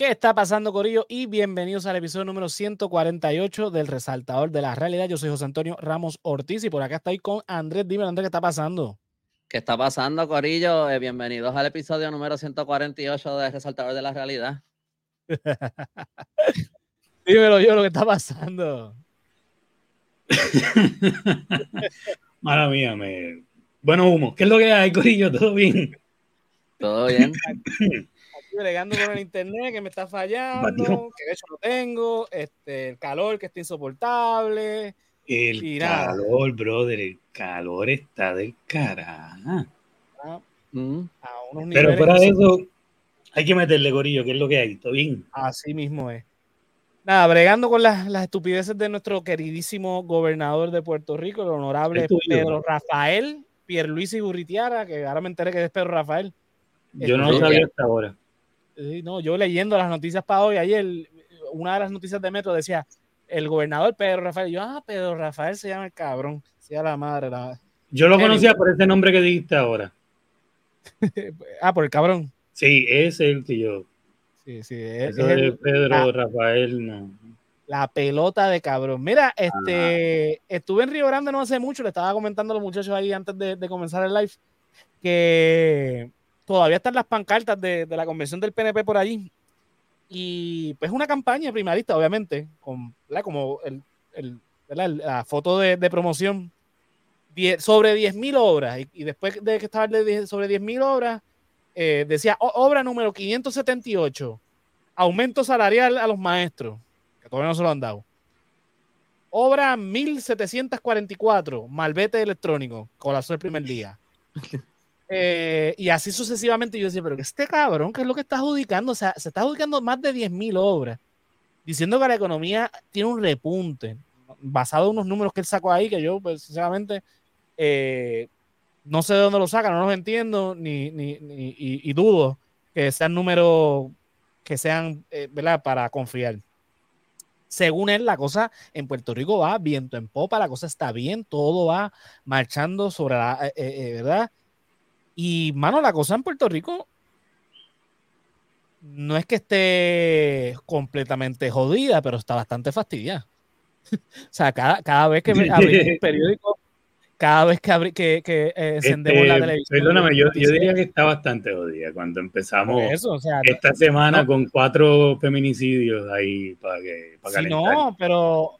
¿Qué está pasando, Corillo? Y bienvenidos al episodio número 148 del Resaltador de la Realidad. Yo soy José Antonio Ramos Ortiz y por acá estoy con Andrés. Dime, Andrés, ¿qué está pasando? ¿Qué está pasando, Corillo? Eh, bienvenidos al episodio número 148 de Resaltador de la Realidad. Dímelo yo lo que está pasando. Mala mía, me... Bueno, humo. ¿Qué es lo que hay, Corillo? ¿Todo bien? Todo bien. Bregando con el internet que me está fallando, que de hecho lo tengo, este, el calor que está insoportable. El calor, brother, el calor está del carajo. Ah, Mm. a unos Pero insop- eso, hay que meterle, Corillo, ¿qué es lo que hay? ¿Todo bien? Así mismo es. Nada, bregando con las, las estupideces de nuestro queridísimo gobernador de Puerto Rico, el honorable. Pedro Rafael Pierluisi Burritiara, que ahora me enteré que es Pedro Rafael. Yo no Este, lo sabía hasta ahora. Sí, no, yo leyendo las noticias para hoy, ayer, una de las noticias de Metro decía, el gobernador Pedro Rafael. Y yo, ah, Pedro Rafael se llama el cabrón. Sea la madre. la- Yo lo conocía por ese nombre que dijiste ahora. ah, por el cabrón. Sí, es el que yo. Sí, sí. Es, Eso es el- Pedro la- Rafael, no. La pelota de cabrón. Mira, este, estuve en Río Grande no hace mucho, le estaba comentando a los muchachos ahí antes de, de comenzar el live que todavía están las pancartas de, de la convención del PNP por allí. Y pues una campaña primarista, obviamente, con, ¿verdad? como el, la foto de, promoción die- sobre 10.000 obras. Y, después de que estaba el de 10 sobre 10.000 obras, eh, decía "O- obra número 578, aumento salarial a los maestros que todavía no se lo han dado. Obra 1744, malvete electrónico, colapsó el primer día. Eh, y así sucesivamente. Yo decía, pero que este cabrón, ¿qué es lo que está adjudicando? O sea, se está adjudicando más de 10.000 obras, diciendo que la economía tiene un repunte, basado en unos números que él sacó ahí, que yo, pues, sinceramente, eh, no sé de dónde lo saca, no los entiendo, ni, ni, ni- y, dudo que sean números que sean, eh, ¿verdad?, para confiar según él, la cosa en Puerto Rico va viento en popa, la cosa está bien, todo va marchando sobre la, eh, ¿verdad? Y, mano, la cosa en Puerto Rico no es que esté completamente jodida, pero está bastante fastidiada. o sea, cada, cada vez que abrimos un periódico, cada vez que, abri- que, que eh, encendemos la Este, televisión. perdóname, yo, diría que está bastante jodida cuando empezamos por eso, o sea, esta semana no. con cuatro feminicidios ahí para que para Sí, no, pero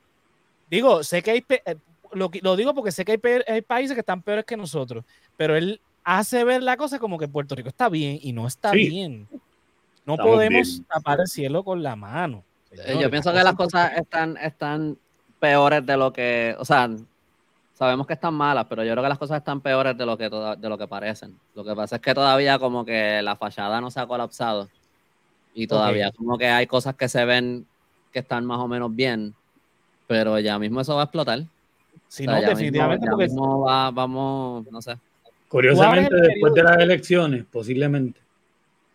digo, sé que hay, eh, lo, lo digo porque sé que hay, hay países que están peores que nosotros, pero él hace ver la cosa como que Puerto Rico está bien y no está Sí. bien. No Estamos podemos bien. tapar el cielo con la mano. Eh, señores, Yo pienso que las cosas- están, están peores de lo que, o sea, sabemos que están malas, pero yo creo que las cosas están peores de lo que toda- de lo que parecen. Lo que pasa es que todavía como que la fachada no se ha colapsado y todavía como que hay cosas que se ven que están más o menos bien, pero ya mismo eso va a explotar. Si O sea, no, ya definitivamente, mismo, ya porque mismo va- vamos, no sé. Curiosamente, después de las elecciones, posiblemente.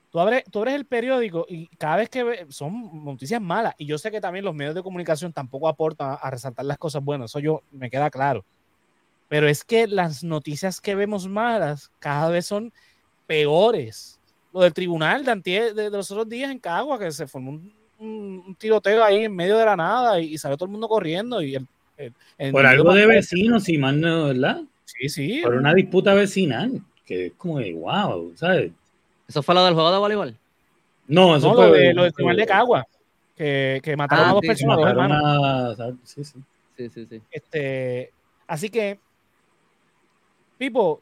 tú abres, tú abres el periódico y cada vez que ve- son noticias malas, y yo sé que también los medios de comunicación tampoco aportan a, a resaltar las cosas buenas, eso yo me queda claro. Pero es que las noticias que vemos malas cada vez son peores. Lo del tribunal de, antier- de, de los otros días en Cagua, que se formó un, un- un tiroteo ahí en medio de la nada y, y salió todo el mundo corriendo. Y el, el- el Por algo de vecinos, si mal no, ¿verdad? Sí, sí. Por una disputa vecinal, que es como de wow, ¿sabes? ¿Eso fue lo del juego de voleibol? No, eso No, fue. lo, de, lo de Cagua, que, que mataron Ah, a dos sí, personas, dos hermanos. Sí, sí. Sí, sí, sí. Este, así que, Pipo,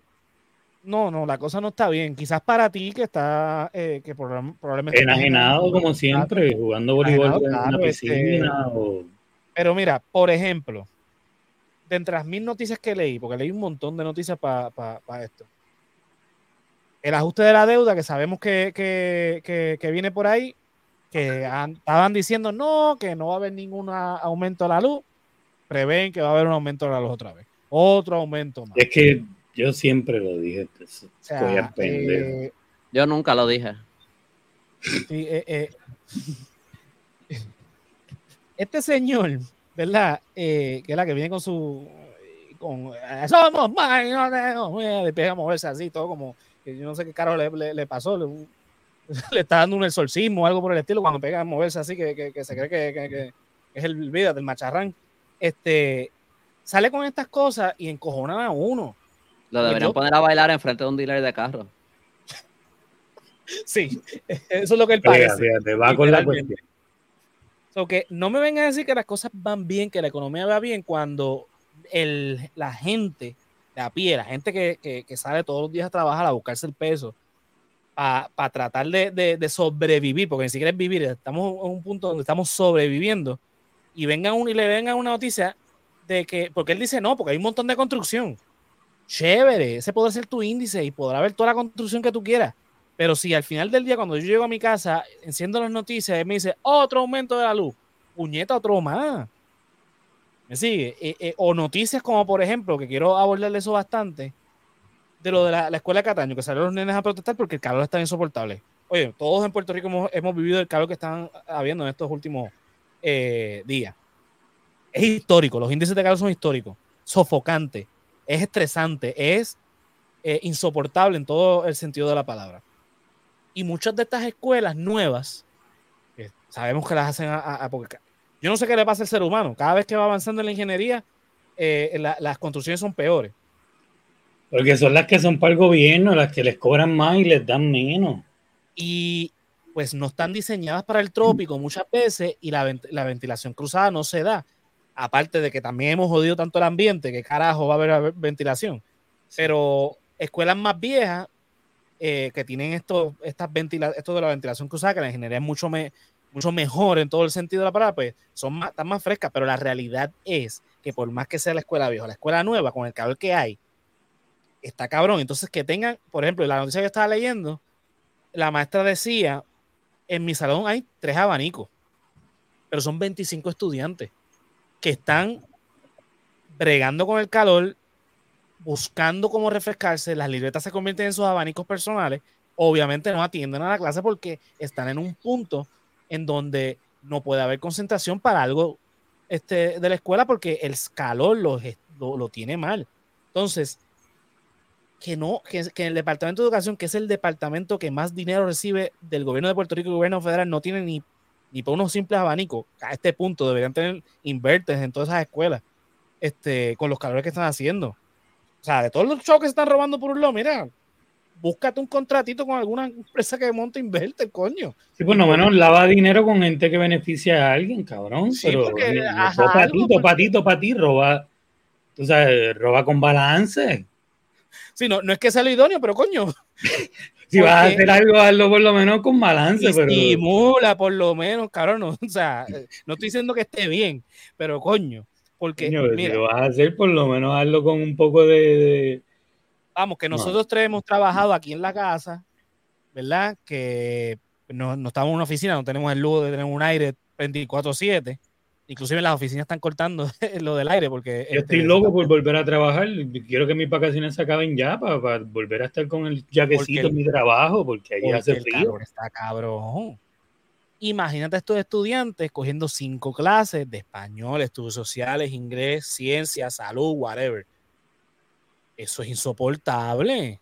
no, no, la cosa no está bien. Quizás para ti que está, eh, que probab- probablemente... Enajenado como siempre, jugando voleibol en una claro, este- piscina o Pero mira, por ejemplo, de entre las mil noticias que leí, porque leí un montón de noticias para esto. El ajuste de la deuda, que sabemos que, que- que- que viene por ahí, que han- estaban diciendo no, que no va a haber ningún aumento a la luz, prevén que va a haber un aumento a la luz otra vez. Otro aumento más. es que yo siempre lo dije. pues, O sea, eh, Yo nunca lo dije. sí, eh, eh, este señor, ¿verdad? Eh, que es la que viene con su. Con, Somos más, no tenemos miedo", y empieza a moverse así, todo como. que Yo no sé qué caro le, le- le pasó. le- le está dando un exorcismo o algo por el estilo cuando pega a moverse así que, que, que se cree que, que, es el vida del macharrán. Este, sale con estas cosas y encojonan a uno. Lo deberían poner a bailar enfrente de un dealer de carro. sí, eso es lo que él parece. Fíjate, va con la cuestión. Que no me vengan a decir que las cosas van bien, que la economía va bien, cuando el, la gente de a pie, la gente que, que, sale todos los días a trabajar a buscarse el peso, para tratar de, de, sobrevivir, porque ni siquiera es vivir, estamos en un punto donde estamos sobreviviendo, y vengan un, y le vengan una noticia de que, porque él dice no, porque hay un montón de construcción. Chévere, ese puede ser tu índice y podrá haber toda la construcción que tú quieras. Pero si al final del día, cuando yo llego a mi casa, enciendo las noticias, él me dice otro aumento de la luz, puñeta, otro más. ¿Me sigue? Eh, eh, o noticias como, por ejemplo, que quiero abordarle eso bastante, de lo de la, escuela de Cataño, que salieron los nenes a protestar porque el calor está insoportable. Oye, todos en Puerto Rico hemos, vivido el calor que están habiendo en estos últimos eh, días. Es histórico, los índices de calor son históricos, sofocante, es estresante, es insoportable en todo el sentido de la palabra. Y muchas de estas escuelas nuevas, sabemos que las hacen a, porque yo no sé qué le pasa al ser humano, cada vez que va avanzando en la ingeniería, eh, las construcciones son peores porque son las que son para el gobierno, las que les cobran más y les dan menos. Y pues no están diseñadas para el trópico muchas veces y la, ventilación cruzada no se da. Aparte de que también hemos jodido tanto el ambiente, que carajo va a haber ventilación. Pero escuelas más viejas eh, que tienen esto, estas esto de la ventilación cruzada, que la ingeniería es mucho, mucho mejor en todo el sentido de la palabra, pues son más, están más frescas. Pero la realidad es que por más que sea la escuela vieja, la escuela nueva, con el calor que hay, está cabrón. Entonces, que tengan, por ejemplo, la noticia que estaba leyendo, la maestra decía, en mi salón hay tres abanicos, pero son 25 estudiantes que están bregando con el calor, buscando cómo refrescarse, las libretas se convierten en sus abanicos personales, obviamente no atienden a la clase porque están en un punto en donde no puede haber concentración para algo este, de la escuela porque el calor lo, lo, lo tiene mal. Entonces, que no, que, el Departamento de Educación, que es el departamento que más dinero recibe del gobierno de Puerto Rico y el gobierno federal, no tiene ni, ni para unos simples abanicos. A este punto deberían tener invertes en todas esas escuelas, este, con los calores que están haciendo. O sea, de todos los shows que se están robando por un lado, mira, búscate un contratito con alguna empresa que monte inverte, coño. Sí, por lo menos lava dinero con gente que beneficia a alguien, cabrón. pero porque, patito, para ti, roba, tú sabes, roba con balance. Sí, no, no es que sea lo idóneo, pero coño. si vas a hacer algo, hazlo por lo menos con balance. Pero... Estimula, por lo menos, cabrón. No, o sea, no estoy diciendo que esté bien, pero coño. Porque, si lo vas a hacer, por lo menos hazlo con un poco de. Vamos, que nosotros tres hemos trabajado aquí en la casa, ¿verdad? Que no, no estamos en una oficina, no tenemos el lujo de tener un aire 24-7 Inclusive las oficinas están cortando lo del aire porque... Yo estoy este, loco por volver a trabajar. Quiero que mis vacaciones se acaben ya para, volver a estar con el jaquecito en mi trabajo porque ahí hace frío. está cabrón. Imagínate estos estudiantes cogiendo cinco clases de español, estudios sociales, inglés, ciencia, salud, whatever. Eso es insoportable.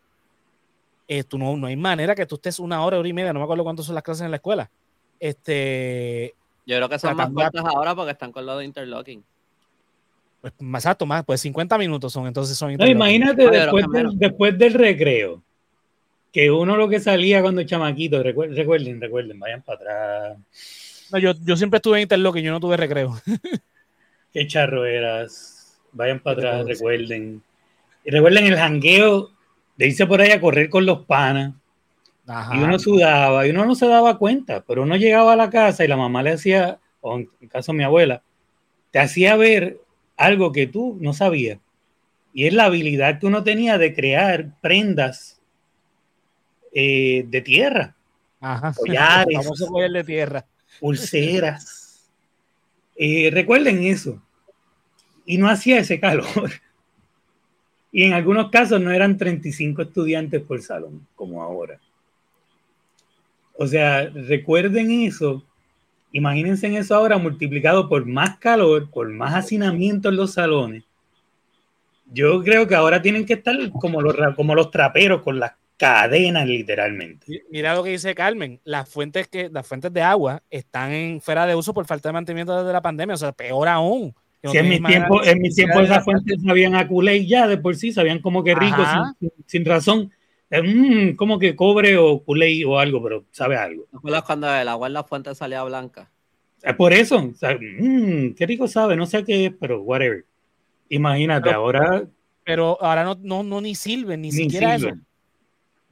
Esto no, no hay manera que tú estés una hora, hora y media, no me acuerdo cuántas son las clases en la escuela. Este, yo creo que son más cortas ahora porque están con lo de interlocking. Pues, exacto, más, pues 50 minutos son, entonces son no, imagínate después, después del recreo, que uno lo que salía cuando chamaquito, recuerden, recuerden, vayan para atrás. No, yo, yo siempre estuve en interlocking, yo no tuve recreo. Qué charro eras. Vayan para atrás, recuerden. Y recuerden el jangueo de irse por ahí a correr con los panas. Y uno sudaba y uno no se daba cuenta, pero uno llegaba a la casa y la mamá le hacía, o en caso de mi abuela, te hacía ver algo que tú no sabías. Y es la habilidad que uno tenía de crear prendas eh, de tierra. Ajá. Collares. Vamos a de tierra. Pulseras. Eh, recuerden eso. Y no hacía ese calor. Y en algunos casos no eran 35 estudiantes por salón, como ahora. O sea, recuerden eso. Imagínense en eso ahora multiplicado por más calor, por más hacinamiento en los salones. Yo creo que ahora tienen que estar como los, como los traperos con las cadenas literalmente. Mira lo que dice Carmen, las fuentes que las fuentes de agua están en fuera de uso por falta de mantenimiento desde la pandemia, o sea, peor aún. Si en mi tiempo, en mi tiempo esas fuentes sabían a culé ya de por sí, sabían como que rico sin, razón. Mm, como que cobre o culé o algo, pero sabe algo. ¿Te acuerdas cuando el agua en la fuente salía blanca? Es por eso, mmm, qué rico sabe, no sé qué es, pero whatever. Imagínate, ahora. Pero ahora no, no, no ni sirven, ni, siquiera eso.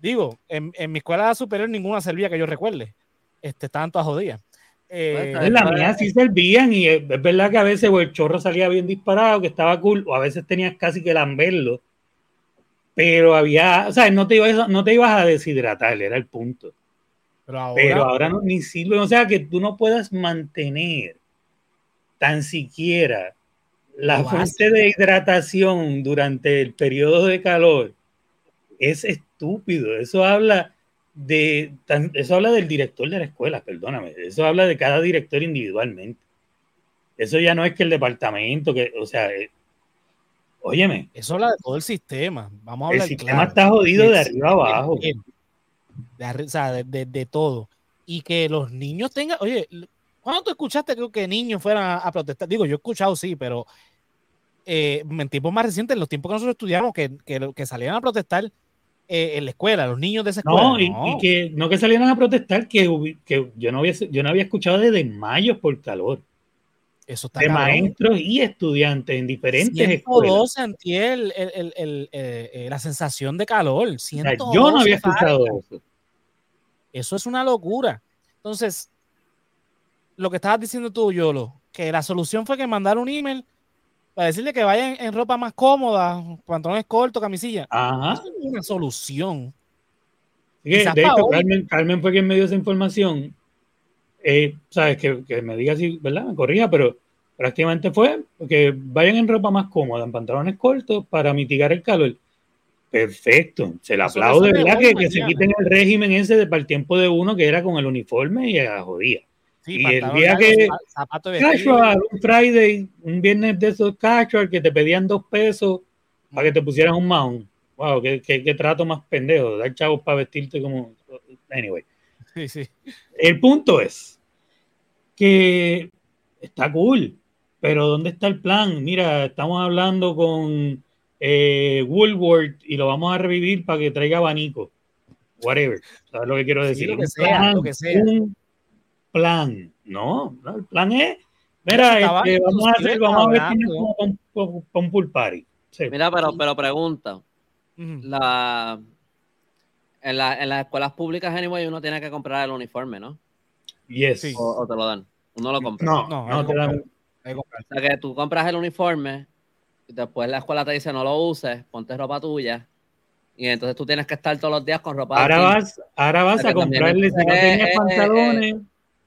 Digo, en, en, mi escuela superior ninguna servía que yo recuerde. Este, estaban todas jodidas. Eh, en la mía sí servían y es, verdad que a veces el chorro salía bien disparado, que estaba cool, o a veces tenías casi que lamberlo. Pero había, o sea, no te ibas, no te ibas a deshidratar, era el punto. Pero ahora, no, ni sirve, o sea, que tú no puedas mantener tan siquiera la fuente de hidratación durante el periodo de calor. Es estúpido, eso habla de, eso habla del director de la escuela, perdóname, eso habla de cada director individualmente. Eso ya no es que el departamento, que, o sea, eh, óyeme. Eso habla de todo el sistema. Vamos a hablar El sistema está jodido de arriba abajo de, de, todo. Y que los niños tengan, oye, ¿cuándo tú escuchaste que niños fueran a, protestar? Digo, yo he escuchado, sí, pero eh, en tiempos más recientes, en los tiempos que nosotros estudiamos, que, que, que salieran a protestar eh, en la escuela, los niños de esa escuela. No, y, que no que salieran a protestar, que, que yo, no había, yo no había escuchado de desmayos por calor. Eso está de maestros y estudiantes en diferentes escuelas. sentí el, el, el, eh, la sensación de calor. yo no había escuchado eso. Eso es una locura. Entonces, lo que estabas diciendo tú, Yolo, que la solución fue que mandar un email para decirle que vayan en ropa más cómoda, pantalones cortos, camisilla. Ajá. Eso es una solución. de hecho, Carmen, fue quien me dio esa información. Eh, Sabes, que, que, me diga si, ¿verdad? Me corrija, pero prácticamente fue que vayan en ropa más cómoda, en pantalones cortos, para mitigar el calor. Perfecto, se le aplaudo de verdad que, se quiten el régimen ese de para el tiempo de uno que era con el uniforme y a jodía. Y el día que casual, un Friday, un viernes de esos casual que te pedían dos pesos para que te pusieran un mount. Wow, qué, qué, trato más pendejo, dar chavos para vestirte como. Anyway. Sí, sí. El punto es que está cool, pero ¿dónde está el plan? Mira, estamos hablando con eh, Woolworth y lo vamos a revivir para que traiga abanico. Whatever. ¿Sabes lo que quiero decir? lo que sea, Un plan. No, el plan es. Mira, este, vamos, a hacer, vamos a ver quién con, con, pool party. Mira, pero, pero pregunta. la, en, la, en las escuelas públicas, anyway, uno tiene que comprar el uniforme, ¿no? Yes. O, te lo dan. Uno lo compra. No, no, no te dan. O sea que tú compras el uniforme después la escuela te dice no lo uses, ponte ropa tuya. Y entonces tú tienes que estar todos los días con ropa. Ahora vas, ahora vas a comprarle, si no tienes pantalones,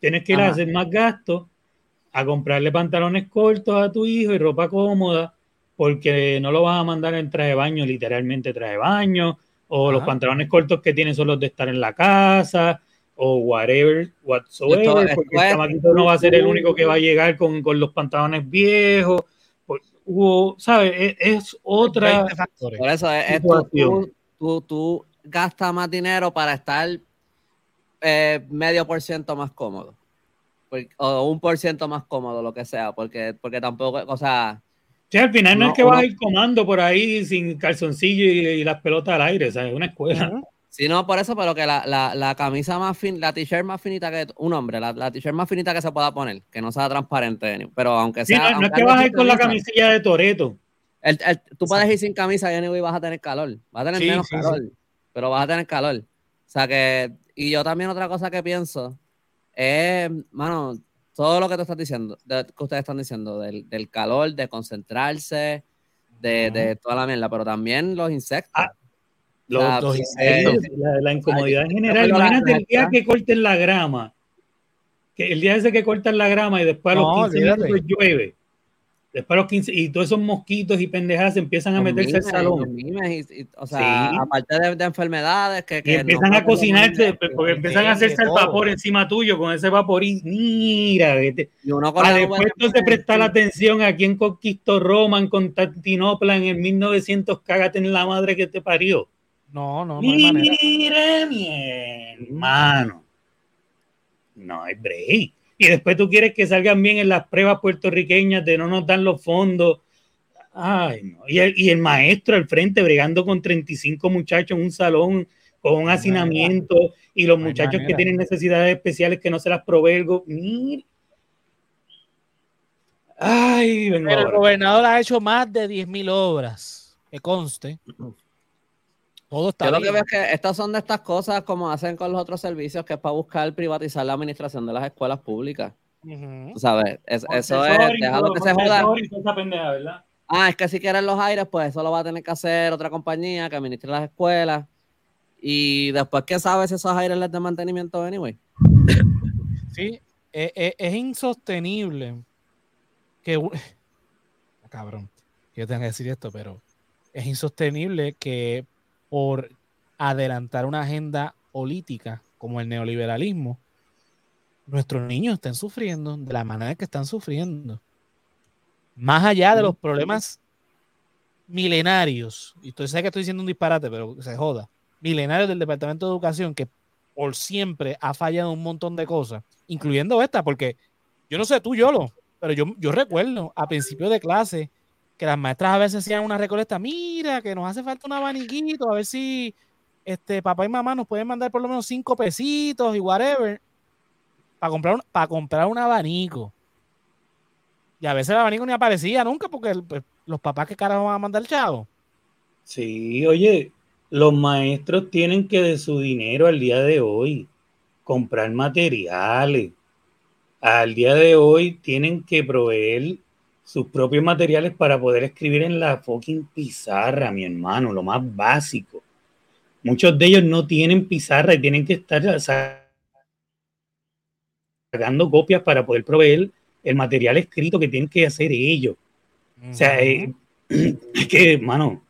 tienes que ir a hacer más gastos, a comprarle pantalones cortos a tu hijo y ropa cómoda, porque no lo vas a mandar en traje de baño, literalmente traje de baño, o los pantalones cortos que tienen son los de estar en la casa, o whatever, whatsoever, porque este no va a ser el único que va a llegar con, con los pantalones viejos hubo, ¿sabes? E, es, otra. Por eso es, tú, tú, gastas más dinero para estar eh, medio por ciento más cómodo. o un por ciento más cómodo, lo que sea, porque, porque tampoco, o sea. Sí, al final no, es que vas a ir comando por ahí sin calzoncillo y, las pelotas al aire, ¿sabes? Es una escuela. Sí, no, por eso, pero que la, la, la camisa más fin, la t-shirt más finita que un hombre, la, la t-shirt más finita que se pueda poner, que no sea transparente, pero aunque sea. no, es que vas a ir con la camisilla de Toreto. El, el, tú puedes ir sin camisa y vas a tener calor. Vas a tener menos calor, pero vas a tener calor. O sea que, y yo también otra cosa que pienso es, mano, todo lo que tú estás diciendo, que ustedes están diciendo, del, del calor, de concentrarse, de, de, toda la mierda, pero también los insectos. Ah, los, la, incomodidad en general. Imagínate el día que corten la grama. Que el día ese que cortan la grama y después a los 15 minutos llueve. Después los 15 y todos esos mosquitos y pendejadas empiezan a meterse al salón. o sea, aparte de, enfermedades que, y empiezan a cocinarse, porque empiezan a hacerse el vapor encima tuyo con ese vapor y mira, vete. Y uno con después entonces prestar la atención a quien conquistó Roma en Constantinopla en el 1900, cágate en la madre que te parió. No, no, no. Mire, mi hermano. No hay break. Y después tú quieres que salgan bien en las pruebas puertorriqueñas de no nos dan los fondos. Ay, no. Y el, y el maestro al frente bregando con 35 muchachos en un salón con un hacinamiento y los muchachos que tienen necesidades especiales que no se las provee el Ay, Pero el gobernador ha hecho más de 10.000 obras, que conste. Todo está Yo lo que veo es que estas son de estas cosas como hacen con los otros servicios, que es para buscar privatizar la administración de las escuelas públicas. ¿Sabes? eso es, déjalo que se joda. Ah, es que si quieren los aires, pues eso lo va a tener que hacer otra compañía que administre las escuelas. Y después, ¿qué sabes si esos aires les de mantenimiento anyway? Sí, e, e, es, insostenible que. Cabrón, yo tengo que decir esto, pero es insostenible que por adelantar una agenda política como el neoliberalismo, nuestros niños estén sufriendo de la manera que están sufriendo. Más allá de los problemas milenarios, y estoy sé que estoy diciendo un disparate, pero se joda milenarios del Departamento de Educación que por siempre ha fallado un montón de cosas, incluyendo esta, porque yo no sé tú, Yolo, pero yo, yo recuerdo a principio de clase que las maestras a veces hacían una recolecta, mira, que nos hace falta un abaniquito, a ver si este, papá y mamá nos pueden mandar por lo menos cinco pesitos y whatever, para comprar un, comprar un abanico. Y a veces el abanico ni aparecía nunca porque pues, los papás que carajo van a mandar chavo. Sí, oye, los maestros tienen que de su dinero al día de hoy comprar materiales. Al día de hoy tienen que proveer sus propios materiales para poder escribir en la fucking pizarra, mi hermano, lo más básico. Muchos de ellos no tienen pizarra y tienen que estar sacando copias para poder proveer el material escrito que tienen que hacer ellos. O sea, eh, es que, hermano,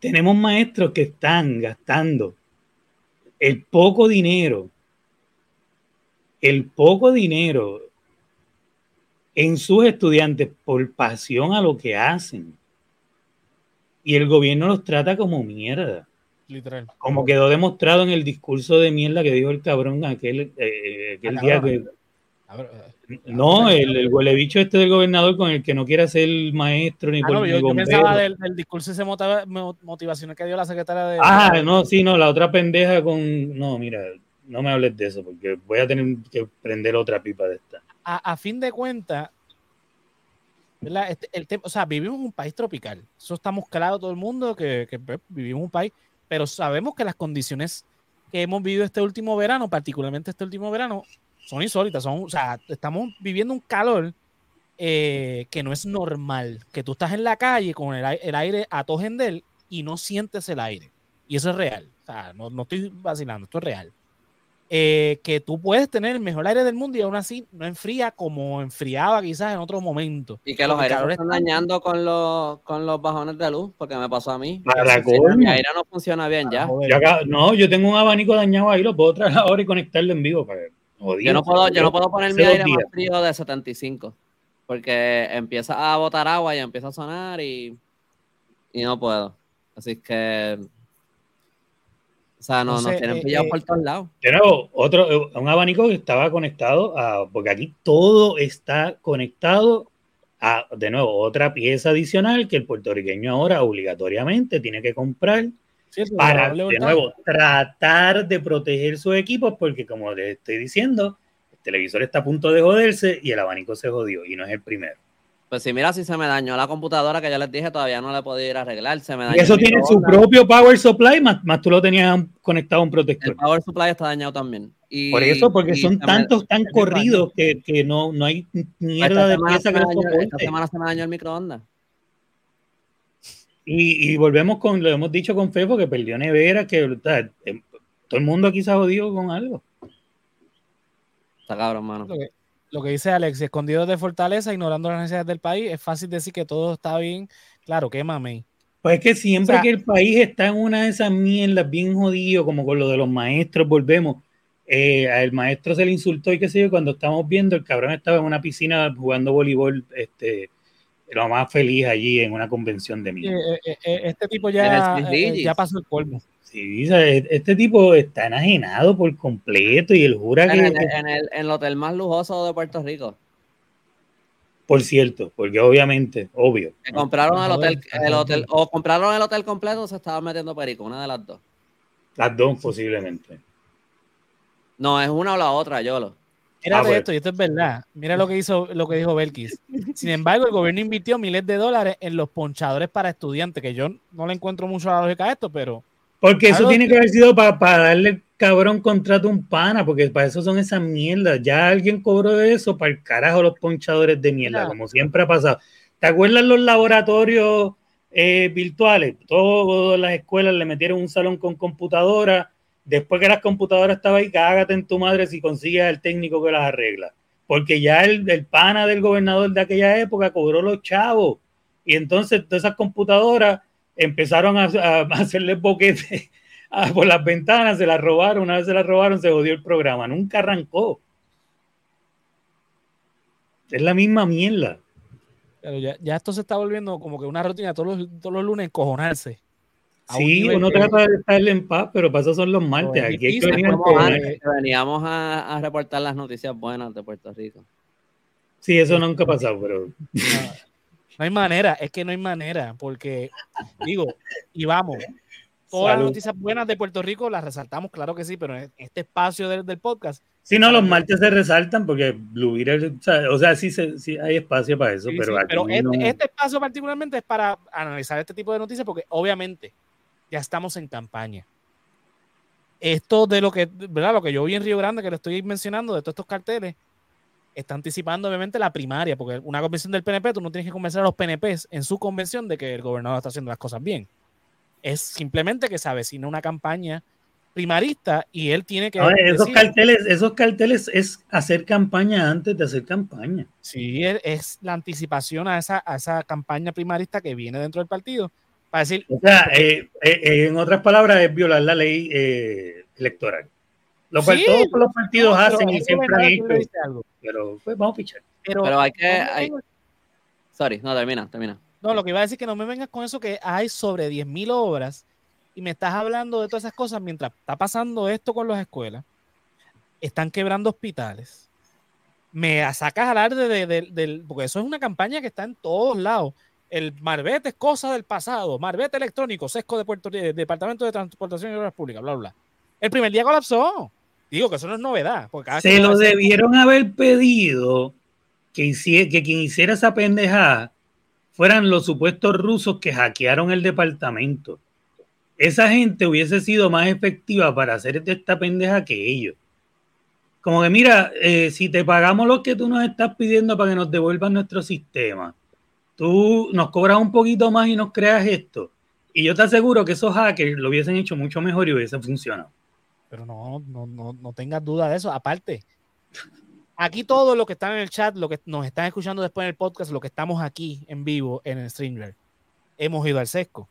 tenemos maestros que están gastando el poco dinero, el poco dinero en sus estudiantes por pasión a lo que hacen. Y el gobierno los trata como mierda. Literal. Como quedó demostrado en el discurso de mierda que dijo el cabrón aquel, eh, aquel día que, no, el, el huele bicho este del gobernador con el que no quiere ser maestro ni, ah, yo, pensaba del, discurso ese motivacional que dio la secretaria de. Ah, no, sí, no, la otra pendeja con. No, mira, no me hables de eso porque voy a tener que prender otra pipa de esta. A, fin de cuentas, este, el o sea, vivimos un país tropical. Eso estamos claros todo el mundo que, que pues, vivimos un país, pero sabemos que las condiciones que hemos vivido este último verano, particularmente este último verano, son insólitas, son, o sea, estamos viviendo un calor eh, que no es normal, que tú estás en la calle con el, aire a y no sientes el aire. Y eso es real, o sea, no, no estoy vacilando, esto es real. Eh, que tú puedes tener el mejor aire del mundo y aún así no enfría como enfriaba quizás en otro momento. Y que los aires están dañando con los, con los bajones de luz, porque me pasó a mí. Mi aire no funciona bien ya. no, yo tengo un abanico dañado ahí, lo puedo traer ahora y conectarlo en vivo para yo no puedo, yo no puedo poner mi aire más frío de 75 porque empieza a botar agua y empieza a sonar y, y no puedo. Así que, sea, no, nos tienen eh, pillados eh, por todos lados. Pero otro, eh, un abanico que estaba conectado a, porque aquí todo está conectado a, de nuevo, otra pieza adicional que el puertorriqueño ahora obligatoriamente tiene que comprar para, de nuevo, tratar de proteger sus equipos, porque como les estoy diciendo, el televisor está a punto de joderse y el abanico se jodió y no es el primero. Pues sí, mira, si se me dañó la computadora que ya les dije, todavía no la he podido ir a arreglar. Se me dañó y eso tiene su propio power supply, más, más, tú lo tenías conectado a un protector. El power supply está dañado también. Por eso, porque son tantos tan corridos que, que, no, no hay mierda de pieza que Esta semana se me dañó el microondas. Y, volvemos con, lo hemos dicho con Fefo, que perdió nevera, que em, todo el mundo aquí se ha jodido con algo. Está cabrón, hermano. Lo que, dice Alex, escondido de fortaleza, ignorando las necesidades del país, es fácil decir que todo está bien. Claro, qué mame. Pues es que siempre que el país está en una de esas mierdas bien jodido, como con lo de los maestros, volvemos. Eh, al maestro se le insultó y qué sé yo, cuando estamos viendo, el cabrón estaba en una piscina jugando voleibol este, lo más feliz allí en una convención de mí. Eh, eh, este tipo ya, ya pasó el polvo. Sí, este tipo está enajenado por completo y él jura que. En el, en el hotel más lujoso de Puerto Rico. Por cierto, porque obviamente, obvio. compraron el hotel, el hotel, o compraron el hotel completo o se estaban metiendo perico, una de las dos. Las dos posiblemente. No, es una o la otra, Yolo. Mira ah, pues. esto, y esto es verdad. Mira lo que hizo, lo que dijo Belkis. Sin embargo, el gobierno invirtió miles de dólares en los ponchadores para estudiantes, que yo no le encuentro mucho la lógica a esto, pero. Porque eso tiene que haber sido para, para darle cabrón contrato a un pana, porque para eso son esas mierdas. Ya alguien cobró de eso para el carajo los ponchadores de mierda, como siempre ha pasado. ¿Te acuerdas los laboratorios eh, virtuales? Todas las escuelas le metieron un salón con computadora después que las computadoras estaban ahí, cágate en tu madre si consigues al técnico que las arregla. Porque ya el, el, pana del gobernador de aquella época cobró los chavos. Y entonces todas esas computadoras empezaron a, a hacerle boquete por las ventanas, se las robaron. Una vez se las robaron, se jodió el programa. Nunca arrancó. Es la misma mierda. Pero ya, ya esto se está volviendo como que una rutina todos los, todos los lunes encojonarse. Sí, uno trata de estar en paz, pero eso son los martes. Aquí veníamos a, reportar las noticias buenas de Puerto Rico. Sí, eso nunca ha pasado, pero. No, hay manera, es que no hay manera, porque digo, y vamos, todas las noticias buenas de Puerto Rico las resaltamos, claro que sí, pero en este espacio del, podcast. Sí, no, los martes se resaltan porque Blue o sea, sí, sí, hay espacio para eso, pero, pero este, este espacio particularmente es para analizar este tipo de noticias porque obviamente ya estamos en campaña. Esto de lo que, ¿verdad? Lo que yo vi en Río Grande, que lo estoy mencionando, de todos estos carteles, está anticipando obviamente la primaria, porque una convención del PNP, tú no tienes que convencer a los PNPs en su convención de que el gobernador está haciendo las cosas bien. Es simplemente que se avecina una campaña primarista y él tiene que... esos, carteles, esos carteles es hacer campaña antes de hacer campaña. Sí, es, la anticipación a esa, a esa campaña primarista que viene dentro del partido decir, o sea, eh, eh, eh, en otras palabras, es violar la ley electoral. Lo cual todos los partidos hacen y siempre han hecho. Pero pues, vamos a pichar. Pero, hay que. Hay... Sorry, no, termina, termina. No, lo que iba a decir que no me vengas con eso que hay sobre 10.000 obras y me estás hablando de todas esas cosas mientras está pasando esto con las escuelas. Están quebrando hospitales. Me sacas al aire de, del. Porque eso es una campaña que está en todos lados el Marbete es cosa del pasado, Marbete electrónico, sesco de Puerto Rico, Departamento de Transportación y Obras Públicas, bla, bla. El primer día colapsó. Digo que eso no es novedad. Se lo debieron haber pedido que, que quien hiciera esa pendejada fueran los supuestos rusos que hackearon el departamento. Esa gente hubiese sido más efectiva para hacer esta pendeja que ellos. Como que mira, eh, si te pagamos lo que tú nos estás pidiendo para que nos devuelvan nuestro sistema, tú nos cobras un poquito más y nos creas esto. Y yo te aseguro que esos hackers lo hubiesen hecho mucho mejor y hubiesen funcionado. Pero no, no, no, no tengas duda de eso. Aparte, aquí todo lo que están en el chat, lo que nos están escuchando después en el podcast, lo que estamos aquí en vivo en el streamer, hemos ido al sesco.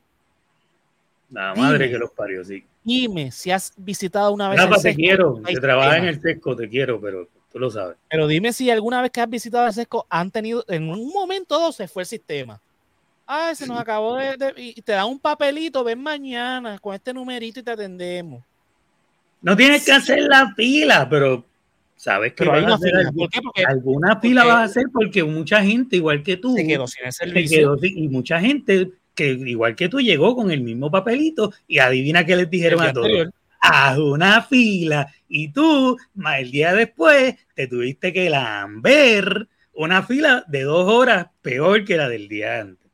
La madre que los parió, sí. Dime si has visitado una vez. Nada, te quiero, que trabaja en el sesco, te quiero, pero lo sabes. Pero dime si alguna vez que has visitado el sesco han tenido, en un momento o se fue el sistema. Ah, se nos acabó de, Y te da un papelito, ven mañana con este numerito y te atendemos. No tienes que hacer la fila, pero sabes que hay una fila. alguna fila vas a hacer porque mucha gente, igual que tú, se quedó sin el servicio. y mucha gente que igual que tú llegó con el mismo papelito y adivina qué les dijeron a todos haz una fila y tú, el día después, te tuviste que lamber una fila de dos horas peor que la del día antes.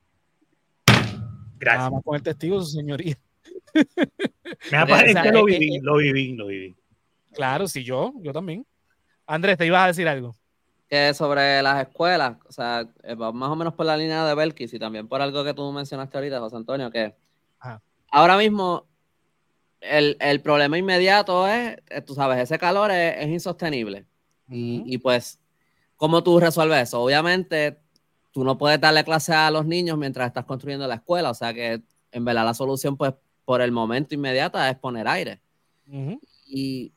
Gracias. Vamos con el testigo, su señoría. Me aparece, lo viví, lo viví, lo viví. Claro, sí, yo, yo también. Andrés, te ibas a decir algo. Que sobre las escuelas, o sea, eh, más o menos por la línea de Belkis y también por algo que tú mencionaste ahorita, José Antonio, que ahora mismo el, problema inmediato es, eh, tú sabes, ese calor es, insostenible. y, pues, ¿cómo tú resuelves eso? Obviamente, tú no puedes darle clase a los niños mientras estás construyendo la escuela. O sea que, en verdad, la solución, pues, por el momento inmediata es poner aire. y,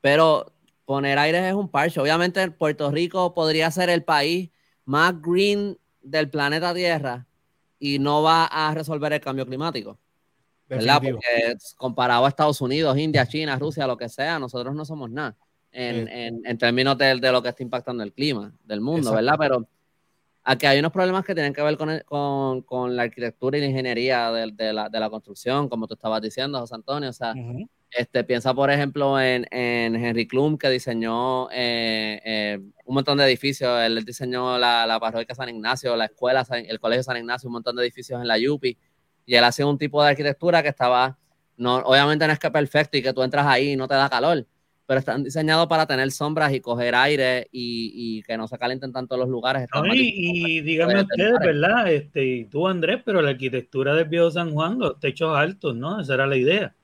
pero poner aire es un parche. Obviamente, Puerto Rico podría ser el país más green del planeta Tierra y no va a resolver el cambio climático. ¿Verdad? Porque comparado a Estados Unidos, India, China, Rusia, lo que sea, nosotros no somos nada en, términos de, lo que está impactando el clima del mundo, ¿verdad? Pero aquí hay unos problemas que tienen que ver con, con, la arquitectura y la ingeniería de, la, de, la, construcción, como tú estabas diciendo, José Antonio. O sea, este, piensa, por ejemplo, en, en Henry Klum, que diseñó eh, eh, un montón de edificios. Él diseñó la, la parroquia San Ignacio, la escuela, el colegio San Ignacio, un montón de edificios en la Yupi. Y él hacía un tipo de arquitectura que estaba, no, obviamente no es que perfecto y que tú entras ahí y no te da calor, pero están diseñados para tener sombras y coger aire y, que no se calienten tanto los lugares. y, díganme ustedes, ¿verdad? Este, y tú, Andrés, pero la arquitectura del viejo San Juan, los techos altos, ¿no? Esa era la idea.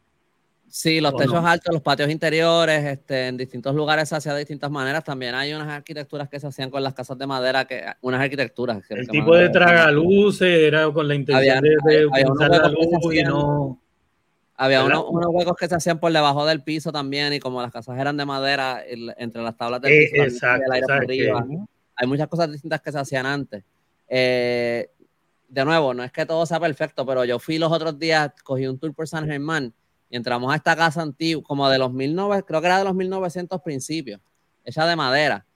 Sí, los techos altos, los patios interiores, este, en distintos lugares se hacía de distintas maneras. También hay unas arquitecturas que se hacían con las casas de madera, que unas arquitecturas. El tipo de tragaluces era con la intención de, de la luz y no había unos, huecos que se hacían por debajo del piso también, y como las casas eran de madera, entre las tablas del eh, piso, el aire por arriba. Hay muchas cosas distintas que se hacían antes. Eh, de nuevo, no es que todo sea perfecto, pero yo fui los otros días, cogí un tour por San Germán y entramos a esta casa antigua, como de los 1900, creo que era de los 1900 principios, hecha de madera.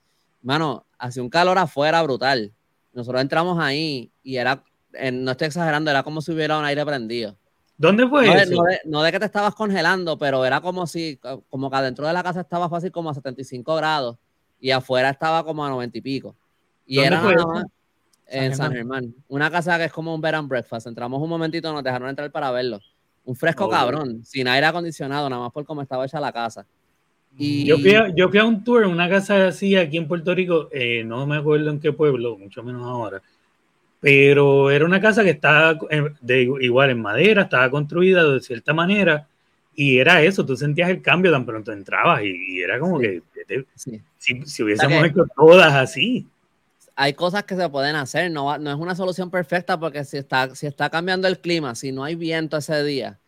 Mano, hacía un calor afuera brutal. Nosotros entramos ahí y era, no estoy exagerando, era como si hubiera un aire prendido. ¿Dónde fue no eso? no, de, que te estabas congelando, pero era como si, como que adentro de la casa estaba fácil como a 75 grados y afuera estaba como a 90 y pico. Y era nada más en San Germán. Una casa que es como un bed and breakfast. Entramos un momentito, nos dejaron entrar para verlo. Un fresco cabrón, sin aire acondicionado, nada más por cómo estaba hecha la casa. Y... Yo, fui a, yo fui a un tour en una casa así aquí en Puerto Rico, eh, no me acuerdo en qué pueblo, mucho menos ahora pero era una casa que estaba de, igual en madera, estaba construida de cierta manera, y era eso, tú sentías el cambio tan pronto entrabas, y, era como que si, hubiésemos hecho todas así. Hay cosas que se pueden hacer, no, no es una solución perfecta porque si está, si está cambiando el clima, si no hay viento ese día,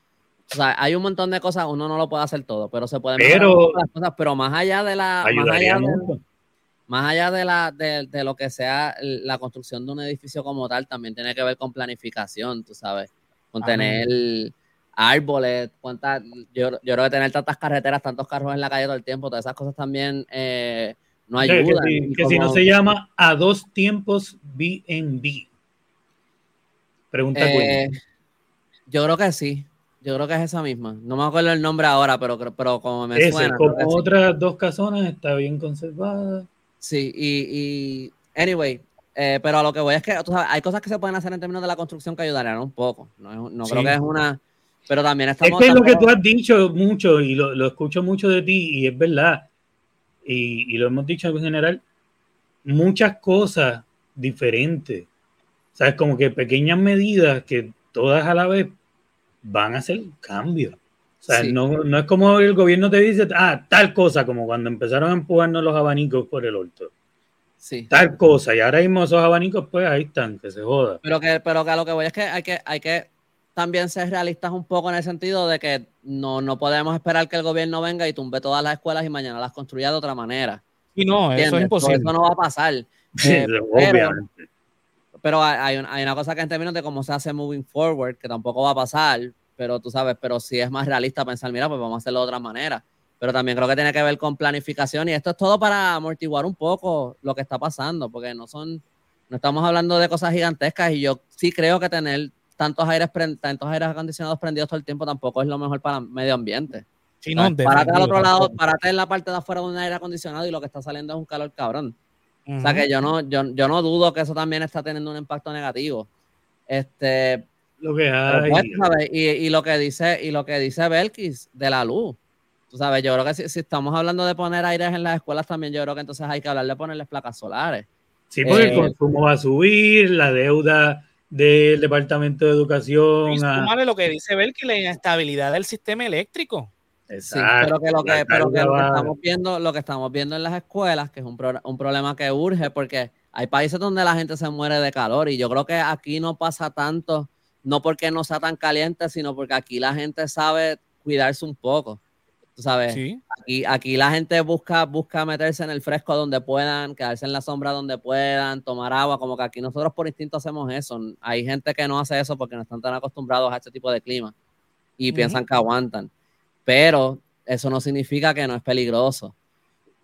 o sea, hay un montón de cosas, uno no lo puede hacer todo, pero se pueden pero, las cosas, pero más allá de la... Más allá de, más allá de, la, de, lo que sea la construcción de un edificio como tal, también tiene que ver con planificación, tú sabes, con tener árboles, cuántas, yo, yo creo que tener tantas carreteras, tantos carros en la calle todo el tiempo, todas esas cosas también eh, no ayudan. Que, si, no se llama a dos tiempos BNB. Pregunta eh, Yo creo que sí. Yo creo que es esa misma. No me acuerdo el nombre ahora, pero, pero como me suena. Como otras dos casonas, está bien conservada. Sí, y, y anyway, eh, pero a lo que voy es que hay cosas que se pueden hacer en términos de la construcción que ayudarían un poco. No, no creo que es una. Pero también estamos. Es que es lo que tú has dicho mucho y lo, lo, escucho mucho de ti y es verdad. Y, y, lo hemos dicho en general. Muchas cosas diferentes. ¿Sabes? Como que pequeñas medidas que todas a la vez van a hacer cambios. O sea, no, no, es como el gobierno te dice, ah, tal cosa, como cuando empezaron a empujarnos los abanicos por el orto. Sí. Tal cosa, y ahora mismo esos abanicos, pues ahí están, que se joda. Pero que, pero que a lo que voy es que hay que, hay que también ser realistas un poco en el sentido de que no, no podemos esperar que el gobierno venga y tumbe todas las escuelas y mañana las construya de otra manera. Y no, eso es imposible. Eso no va a pasar. Eh, obviamente. Pero, hay, hay, una cosa que en términos de cómo se hace moving forward, que tampoco va a pasar, pero tú sabes, pero sí es más realista pensar, mira, pues vamos a hacerlo de otra manera. Pero también creo que tiene que ver con planificación y esto es todo para amortiguar un poco lo que está pasando, porque no son, no estamos hablando de cosas gigantescas y yo sí creo que tener tantos aires, tantos aires acondicionados prendidos todo el tiempo tampoco es lo mejor para el medio ambiente. Sí, no, párate al otro lado, párate en la parte de afuera de un aire acondicionado y lo que está saliendo es un calor cabrón. O sea que yo no, yo, yo no dudo que eso también está teniendo un impacto negativo. Este, lo que hay. Pues, y, lo que dice, y lo que dice Belkis de la luz. Tú sabes, yo creo que si, estamos hablando de poner aires en las escuelas, también yo creo que entonces hay que hablar de ponerles placas solares. Sí, porque el eh, consumo va a subir, la deuda del Departamento de Educación. Y a... lo que dice Belkis, la inestabilidad del sistema eléctrico. Exacto. pero que lo que, pero que lo que estamos viendo, lo que estamos viendo en las escuelas, que es un, un problema que urge, porque hay países donde la gente se muere de calor, y yo creo que aquí no pasa tanto no porque no sea tan caliente, sino porque aquí la gente sabe cuidarse un poco. Tú sabes, aquí, aquí la gente busca, busca meterse en el fresco donde puedan, quedarse en la sombra donde puedan, tomar agua, como que aquí nosotros por instinto hacemos eso. Hay gente que no hace eso porque no están tan acostumbrados a este tipo de clima y piensan que aguantan. Pero eso no significa que no es peligroso.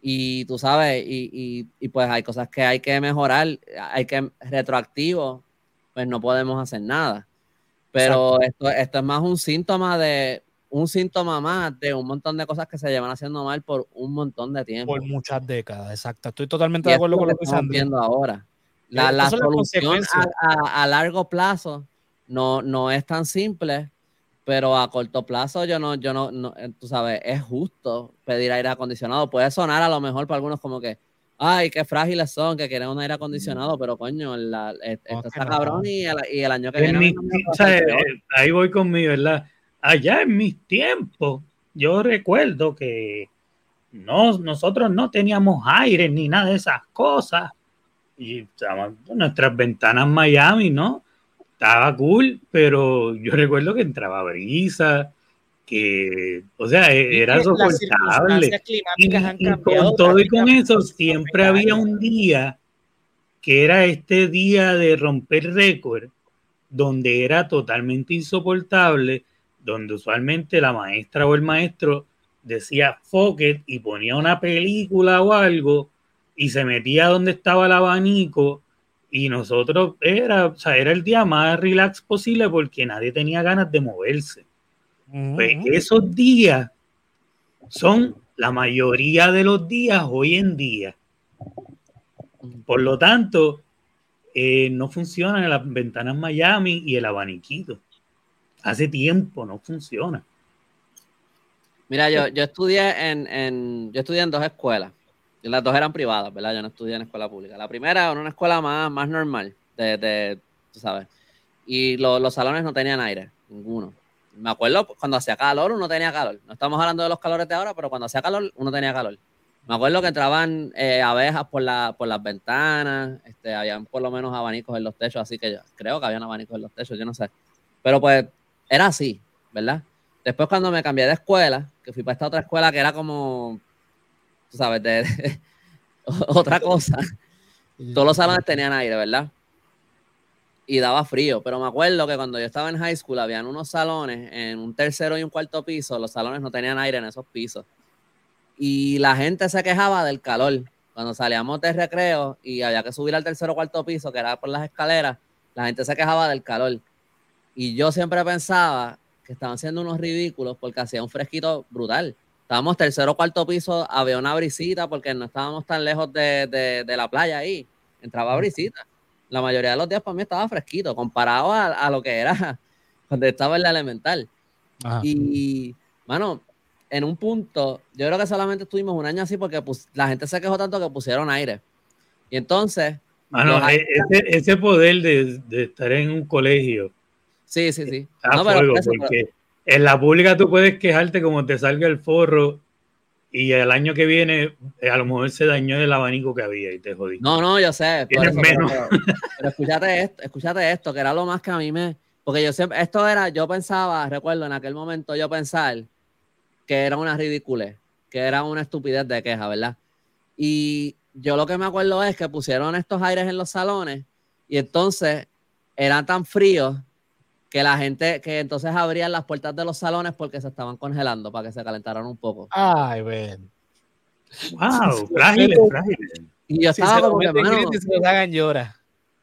Y tú sabes, y, y, pues hay cosas que hay que mejorar, hay que retroactivo, pues no podemos hacer nada. Pero esto, esto es más un síntoma de, un síntoma más de un montón de cosas que se llevan haciendo mal por un montón de tiempo. Por muchas décadas, exacto. Estoy totalmente de acuerdo con lo que estamos viendo ahora. La, la solución a, largo plazo no, no es tan simple, pero a corto plazo yo no, yo no, eh, tú sabes, es justo pedir aire acondicionado. Puede sonar a lo mejor para algunos como que, ay, qué frágiles son, que quieren un aire acondicionado, pero coño, la, esto está cabrón y el, año que viene. ahí voy conmigo, ¿verdad? allá en mis tiempos, yo recuerdo que no, nosotros no teníamos aire ni nada de esas cosas. Y nuestras ventanas Miami, ¿no? Estaba cool, pero yo recuerdo que entraba brisa, que, o sea, e, era soportable. Y, con todo y con eso, siempre había un día que era este día de romper récord, donde era totalmente insoportable donde usualmente la maestra o el maestro decía fuck y ponía una película o algo y se metía donde estaba el abanico y nosotros era, o sea, era el día más relax posible porque nadie tenía ganas de moverse. Pues esos días son la mayoría de los días hoy en día. Por lo tanto, eh, no funcionan las ventanas Miami y el abaniquito hace tiempo no funciona. Mira, yo, yo estudié en, en, yo estudié en dos escuelas. Y las dos eran privadas, ¿verdad? Yo no estudié en escuela pública. La primera era una escuela más, más normal, de, de tú sabes. Y los salones no tenían aire, ninguno. Me acuerdo cuando hacía calor, uno tenía calor. No estamos hablando de los calores de ahora, pero cuando hacía calor, uno tenía calor. Me acuerdo que entraban eh, abejas por, la, por las ventanas, este, habían por lo menos abanicos en los techos, así que yo creo que habían abanicos en los techos, yo no sé. Pero pues era así, ¿verdad? Después cuando me cambié de escuela, que fui para esta otra escuela que era como, tú sabes, de, otra cosa, todos los salones tenían aire, ¿verdad? Y daba frío, pero me acuerdo que cuando yo estaba en high school habían unos salones en un tercero y un cuarto piso, los salones no tenían aire en esos pisos. Y la gente se quejaba del calor. Cuando salíamos de recreo y había que subir al tercero o cuarto piso, que era por las escaleras, la gente se quejaba del calor. Y yo siempre pensaba que estaban siendo unos ridículos porque hacía un fresquito brutal. Estábamos tercero o cuarto piso, había una brisita porque no estábamos tan lejos de, la playa ahí. Entraba brisita. La mayoría de los días para mí estaba fresquito comparado a, lo que era cuando estaba en la elemental. Y, mano, en un punto, yo creo que solamente estuvimos un año así porque la gente se quejó tanto que pusieron aire. Y entonces. Mano, e, ese, poder de, de, estar en un colegio Sí, sí, sí. No, pero, porque en la pública tú puedes quejarte como te salga el forro y el año que viene eh, a lo mejor se dañó el abanico que había y te jodí. No, no, yo sé. Pero, pero, escúchate esto, escúchate esto, que era lo más que a mí me... Porque yo siempre, esto era, yo pensaba, recuerdo en aquel momento yo pensar que era una ridiculez, que era una estupidez de queja, ¿verdad? Y yo lo que me acuerdo es que pusieron estos aires en los salones y entonces eran tan fríos que la gente, que entonces abrían las puertas de los salones porque se estaban congelando para que se calentaran un poco. Ay, ven. Wow, frágiles, frágiles. Y yo estaba como que, mano, se los hagan llorar.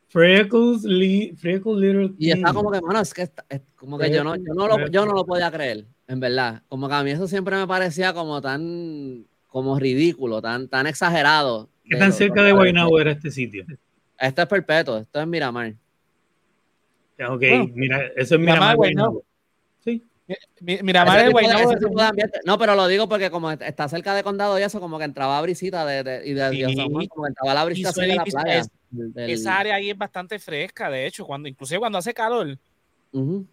Freckles, little Y estaba como que, mano, es que es como que yo no, yo no, lo, yo no lo podía creer, en verdad. Como que a mí eso siempre me parecía como tan, como ridículo, tan, tan exagerado. ¿Qué tan cerca de Guaynabo era este sitio? Este es perpetuo, esto es Miramar. Ok, mira, eso es Miramar, Guaynabo. Sí. Miramar es Guaynabo. No, pero lo digo porque como está cerca de Condado y eso, como que entraba brisita de, de, y de Dios como entraba la brisita de la playa. Esa área ahí es bastante fresca, de hecho, cuando inclusive cuando hace calor, tú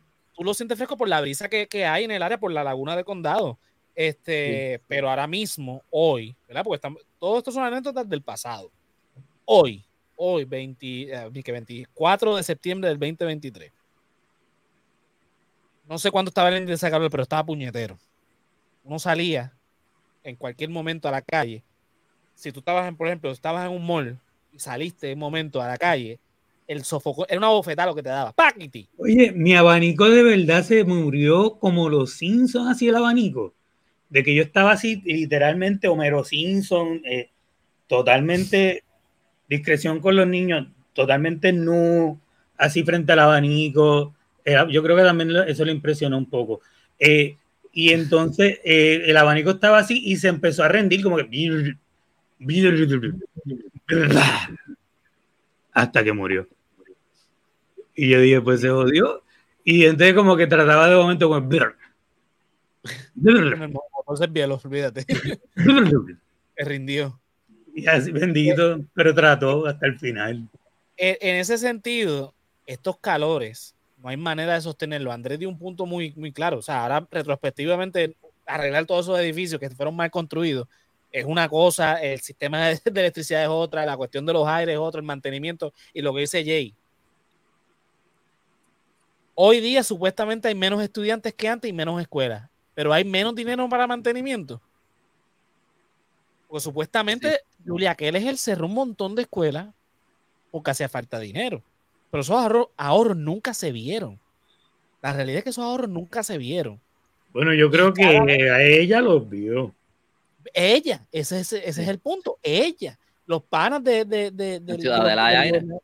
lo sientes fresco por la brisa que, que, hay en el área, por la laguna de Condado. Este, pero ahora mismo, hoy, ¿verdad? Porque estamos, todo esto son anécdotas del pasado. Hoy, hoy, 20, 24 eh, de septiembre del 2023. No sé cuándo estaba el índice de calor, pero estaba puñetero. Uno salía en cualquier momento a la calle, si tú estabas, por ejemplo, estabas en un mall y saliste un momento a la calle, el sofoco, era una bofetada lo que te daba. ¡Paquiti! Oye, mi abanico de verdad se murió como los Simpsons, así el abanico. De que yo estaba así, literalmente Homero Simpson, eh, totalmente discreción con los niños, totalmente no, así frente al abanico. yo creo que también eso le impresionó un poco. Eh, y entonces eh, el abanico estaba así y se empezó a rendir como que hasta que murió. Y yo dije, pues se jodió. Y entonces como que trataba de momento con... Entonces bielos, olvídate. Se rindió. Y así, bendito, pero trató hasta el final. En, ese sentido, estos calores, no hay manera de sostenerlo. Andrés dio un punto muy, muy claro. O sea, ahora retrospectivamente, arreglar todos esos edificios que fueron mal construidos es una cosa, el sistema de, de electricidad es otra, la cuestión de los aires es otra, el mantenimiento y lo que dice Jay Hoy día supuestamente hay menos estudiantes que antes y menos escuelas, pero hay menos dinero para mantenimiento. Porque supuestamente Julia Keller él cerró un montón de escuelas porque hacía falta dinero. Pero esos ahorros, nunca se vieron. La realidad es que esos ahorros nunca se vieron. Bueno, yo creo que a ella los vio. Ella, ese, ese, es el punto. Ella, los panas de, de, de, de Ciudad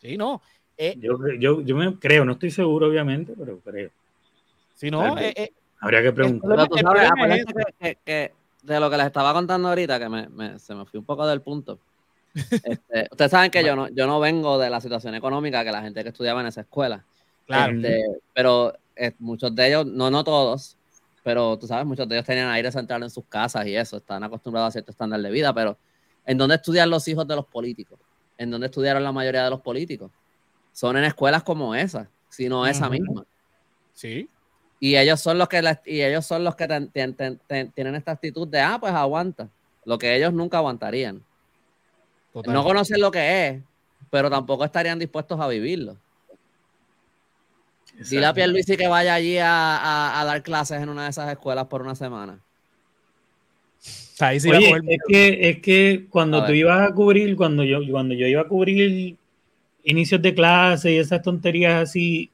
Sí, no. Eh, yo, yo, yo me creo, no estoy seguro, obviamente, pero creo. Si no, eh, eh, habría que preguntar. que, de lo que les estaba contando ahorita, que me, se me fue un poco del punto. Este, ustedes saben que yo no, yo no vengo de la situación económica que la gente que estudiaba en esa escuela. Claro. Este, pero muchos de ellos, no, no todos, pero tú sabes, muchos de ellos tenían aire central en sus casas y eso, están acostumbrados a cierto estándar de vida, pero ¿en dónde estudian los hijos de los políticos? ¿En dónde estudiaron la mayoría de los políticos? son en escuelas como esa, sino esa misma. Sí. Y ellos son los que y ellos son los que tienen esta actitud de ah, pues aguanta, lo que ellos nunca aguantarían. No conocen lo que es, pero tampoco estarían dispuestos a vivirlo. Dile a Pierluisi que vaya allí a, dar clases en una de esas escuelas por una semana. Ahí sí Oye, es, que, es que cuando tú ibas a cubrir, cuando yo, cuando yo iba a cubrir inicios de clase y esas tonterías así,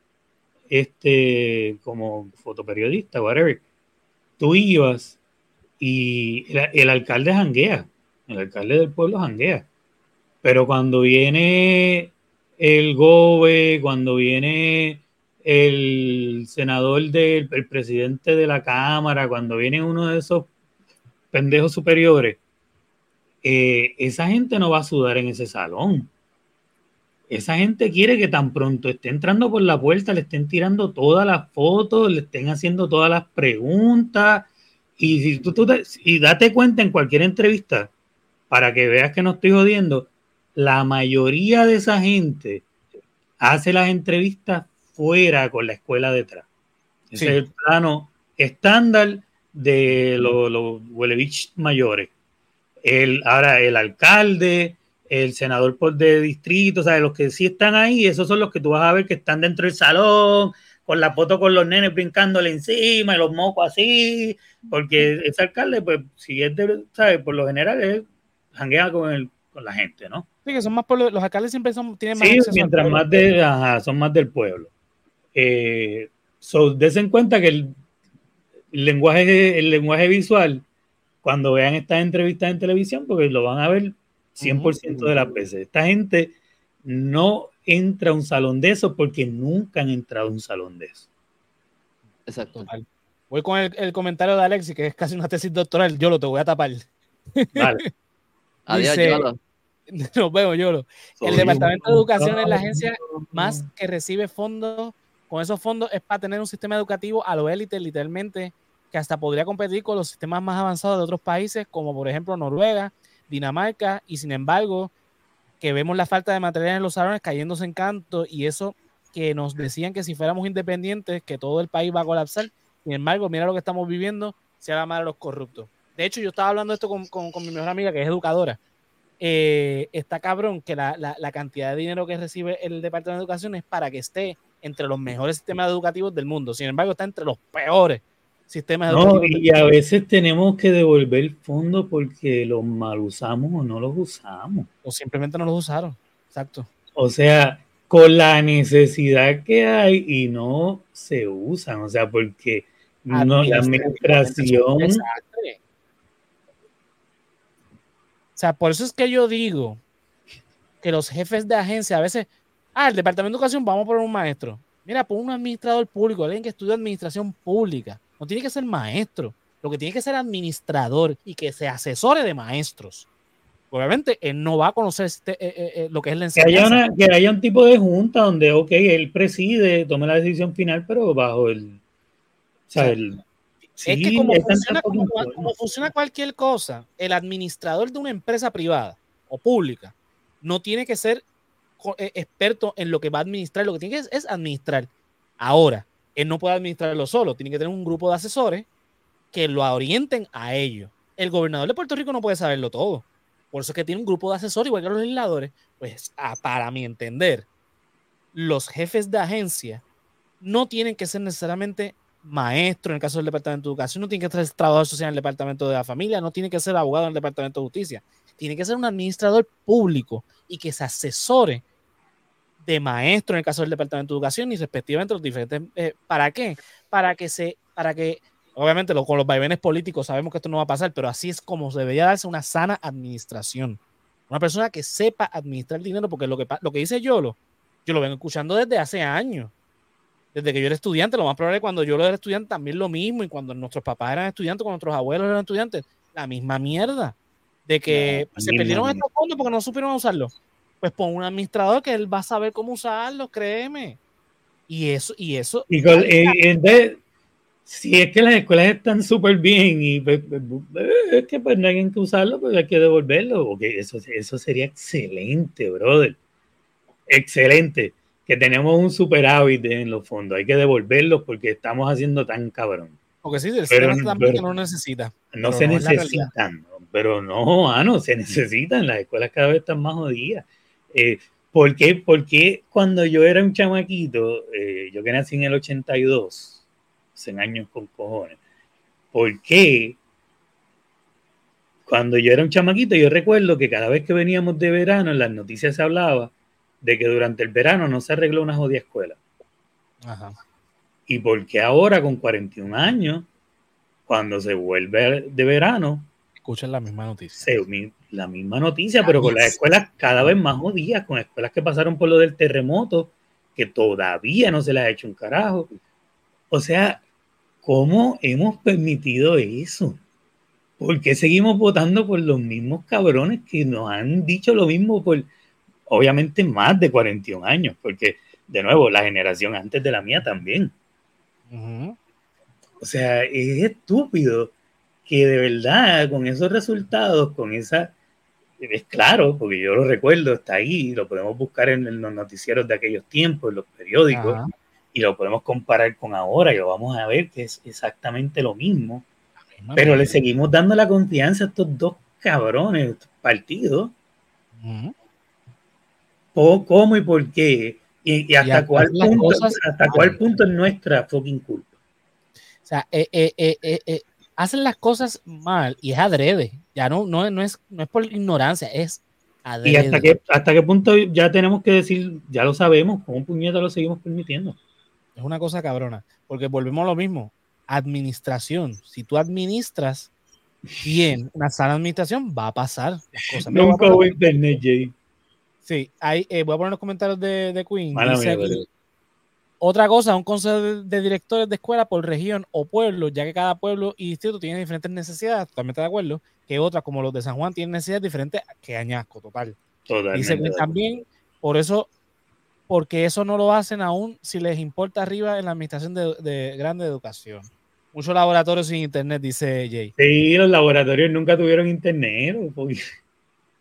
este, como fotoperiodista, whatever, tú ibas y el, alcalde janguea, el alcalde del pueblo janguea. Pero cuando viene el GOBE, cuando viene el senador del el presidente de la Cámara, cuando viene uno de esos pendejos superiores, eh, esa gente no va a sudar en ese salón. Esa gente quiere que tan pronto esté entrando por la puerta, le estén tirando todas las fotos, le estén haciendo todas las preguntas. Y, si tú, y date cuenta en cualquier entrevista, para que veas que no estoy jodiendo, la mayoría de esa gente hace las entrevistas fuera con la escuela detrás. Ese es el plano estándar de los, los mayores. El, ahora el alcalde, el senador por de distrito, o sea, los que sí están ahí, esos son los que tú vas a ver que están dentro del salón, con la foto con los nenes brincándole encima y los mocos así, porque ese alcalde, pues, si es de, ¿sabes? Por lo general, es janguea con, el, con la gente, ¿no? Sí, que son más por los alcaldes siempre son, tienen más Sí, mientras más de, ajá, son más del pueblo. Eh, so, des en cuenta que el, lenguaje, el lenguaje visual, cuando vean estas entrevistas en televisión, porque lo van a ver 100% de las veces. Esta gente no entra a un salón de eso porque nunca han entrado a un salón de eso. Exacto. Voy con el, comentario de Alexi, que es casi una tesis doctoral. Yo lo te voy a tapar. Vale. Adiós, Yolo. Nos vemos, Yolo. El Departamento de Educación es la agencia más que recibe fondos. Con esos fondos es para tener un sistema educativo a lo élite, literalmente, que hasta podría competir con los sistemas más avanzados de otros países, como por ejemplo Noruega, Dinamarca, y sin embargo, que vemos la falta de material en los salones cayéndose en canto, y eso que nos decían que si fuéramos independientes, que todo el país va a colapsar. Sin embargo, mira lo que estamos viviendo, se haga mal a los corruptos. De hecho, yo estaba hablando esto con, con, mi mejor amiga, que es educadora. Eh, está cabrón que la, la, cantidad de dinero que recibe el Departamento de Educación es para que esté entre los mejores sistemas educativos del mundo. Sin embargo, está entre los peores sistemas no, Y a veces tenemos que devolver fondos porque los mal usamos o no los usamos. O simplemente no los usaron. Exacto. O sea, con la necesidad que hay y no se usan. O sea, porque no, la administración. O sea, por eso es que yo digo que los jefes de agencia a veces, ah, el departamento de educación, vamos a poner un maestro. Mira, pon un administrador público, alguien que estudia administración pública. No tiene que ser maestro, lo que tiene que ser administrador y que se asesore de maestros. Obviamente, él no va a conocer este, eh, eh, eh, lo que es la enseñanza. Que haya, un tipo de junta donde, ok, él preside, tome la decisión final, pero bajo el... O sea, el es que como funciona, como, funciona, cualquier cosa, el administrador de una empresa privada o pública no tiene que ser experto en lo que va a administrar, lo que tiene que es, es administrar. Ahora, él no puede administrarlo solo, tiene que tener un grupo de asesores que lo orienten a ello. El gobernador de Puerto Rico no puede saberlo todo. Por eso es que tiene un grupo de asesores, igual que los legisladores. Pues, para mi entender, los jefes de agencia no tienen que ser necesariamente maestros en el caso del Departamento de Educación, no tienen que ser trabajador social en el Departamento de la Familia, no tiene que ser abogado en el Departamento de Justicia. Tiene que ser un administrador público y que se asesore de maestro en el caso del Departamento de Educación y respectivamente los diferentes. Eh, ¿Para qué? Para que se, para que, obviamente con los vaivenes políticos sabemos que esto no va a pasar, pero así es como debería darse una sana administración. Una persona que sepa administrar el dinero, porque lo que, lo que dice Yolo, yo lo vengo escuchando desde hace años. Desde que yo era estudiante, lo más probable es cuando yo era estudiante también lo mismo, y cuando nuestros papás eran estudiantes, cuando nuestros abuelos eran estudiantes, la misma mierda. De que se perdieron estos fondos porque no supieron usarlo pues pon un administrador que él va a saber cómo usarlo, créeme. Y eso, y eso. Y eh, si es que las escuelas están súper bien y pues, pues, es que pues no hay que usarlo, pues hay que devolverlo. porque eso, eso sería excelente, brother. Excelente. Que tenemos un superávit en los fondos. Hay que devolverlos porque estamos haciendo tan cabrón. Porque sí, el pero, también no necesita. No se necesitan, pero no, ah, no, se necesitan. Las escuelas cada vez están más jodidas. Eh, ¿por, qué, porque cuando yo era un chamaquito, eh, yo que nací en el 82, 100 años con cojones, ¿por qué cuando yo era un chamaquito, yo recuerdo que cada vez que veníamos de verano, en las noticias se hablaba de que durante el verano no se arregló una jodida escuela. Ajá. Y porque ahora, con 41 años, cuando se vuelve de verano, escuchan la misma noticia. La misma noticia, pero con las escuelas cada vez más jodidas, con escuelas que pasaron por lo del terremoto, que todavía no se les ha hecho un carajo. O sea, ¿cómo hemos permitido eso? ¿Por qué seguimos votando por los mismos cabrones que nos han dicho lo mismo por, obviamente, más de 41 años? Porque, de nuevo, la generación antes de la mía también. O sea, es estúpido que de verdad con esos resultados, con esa, es claro, porque yo lo recuerdo, está ahí, lo podemos buscar en, los noticieros de aquellos tiempos, en los periódicos, y lo podemos comparar con ahora y lo vamos a ver que es exactamente lo mismo. Pero le seguimos dando la confianza a estos dos cabrones, estos partidos. ¿Cómo y por qué? Y, hasta, cuál punto, hasta cuál punto es nuestra fucking culpa. O sea, eh, eh, eh, hacen las cosas mal y es adrede. Ya no, no, no, es, no es por ignorancia, es adrede. ¿Y hasta qué, hasta qué punto ya tenemos que decir, ya lo sabemos, con un puñete lo seguimos permitiendo? Es una cosa cabrona, porque volvemos a lo mismo. Administración. Si tú administras bien una sana administración, va a pasar. Nunca hubo internet, Jay. Sí, ahí, eh, voy a poner los comentarios de, de Queen. Otra cosa, un consejo de, directores de escuela por región o pueblo, ya que cada pueblo y distrito tiene diferentes necesidades, totalmente de acuerdo, que otras, como los de San Juan, tienen necesidades diferentes que Añasco, total. Totalmente. Y también, por eso, porque eso no lo hacen aún si les importa arriba en la administración de, de grande educación. Muchos laboratorios sin internet, dice Jay. Sí, los laboratorios nunca tuvieron internet.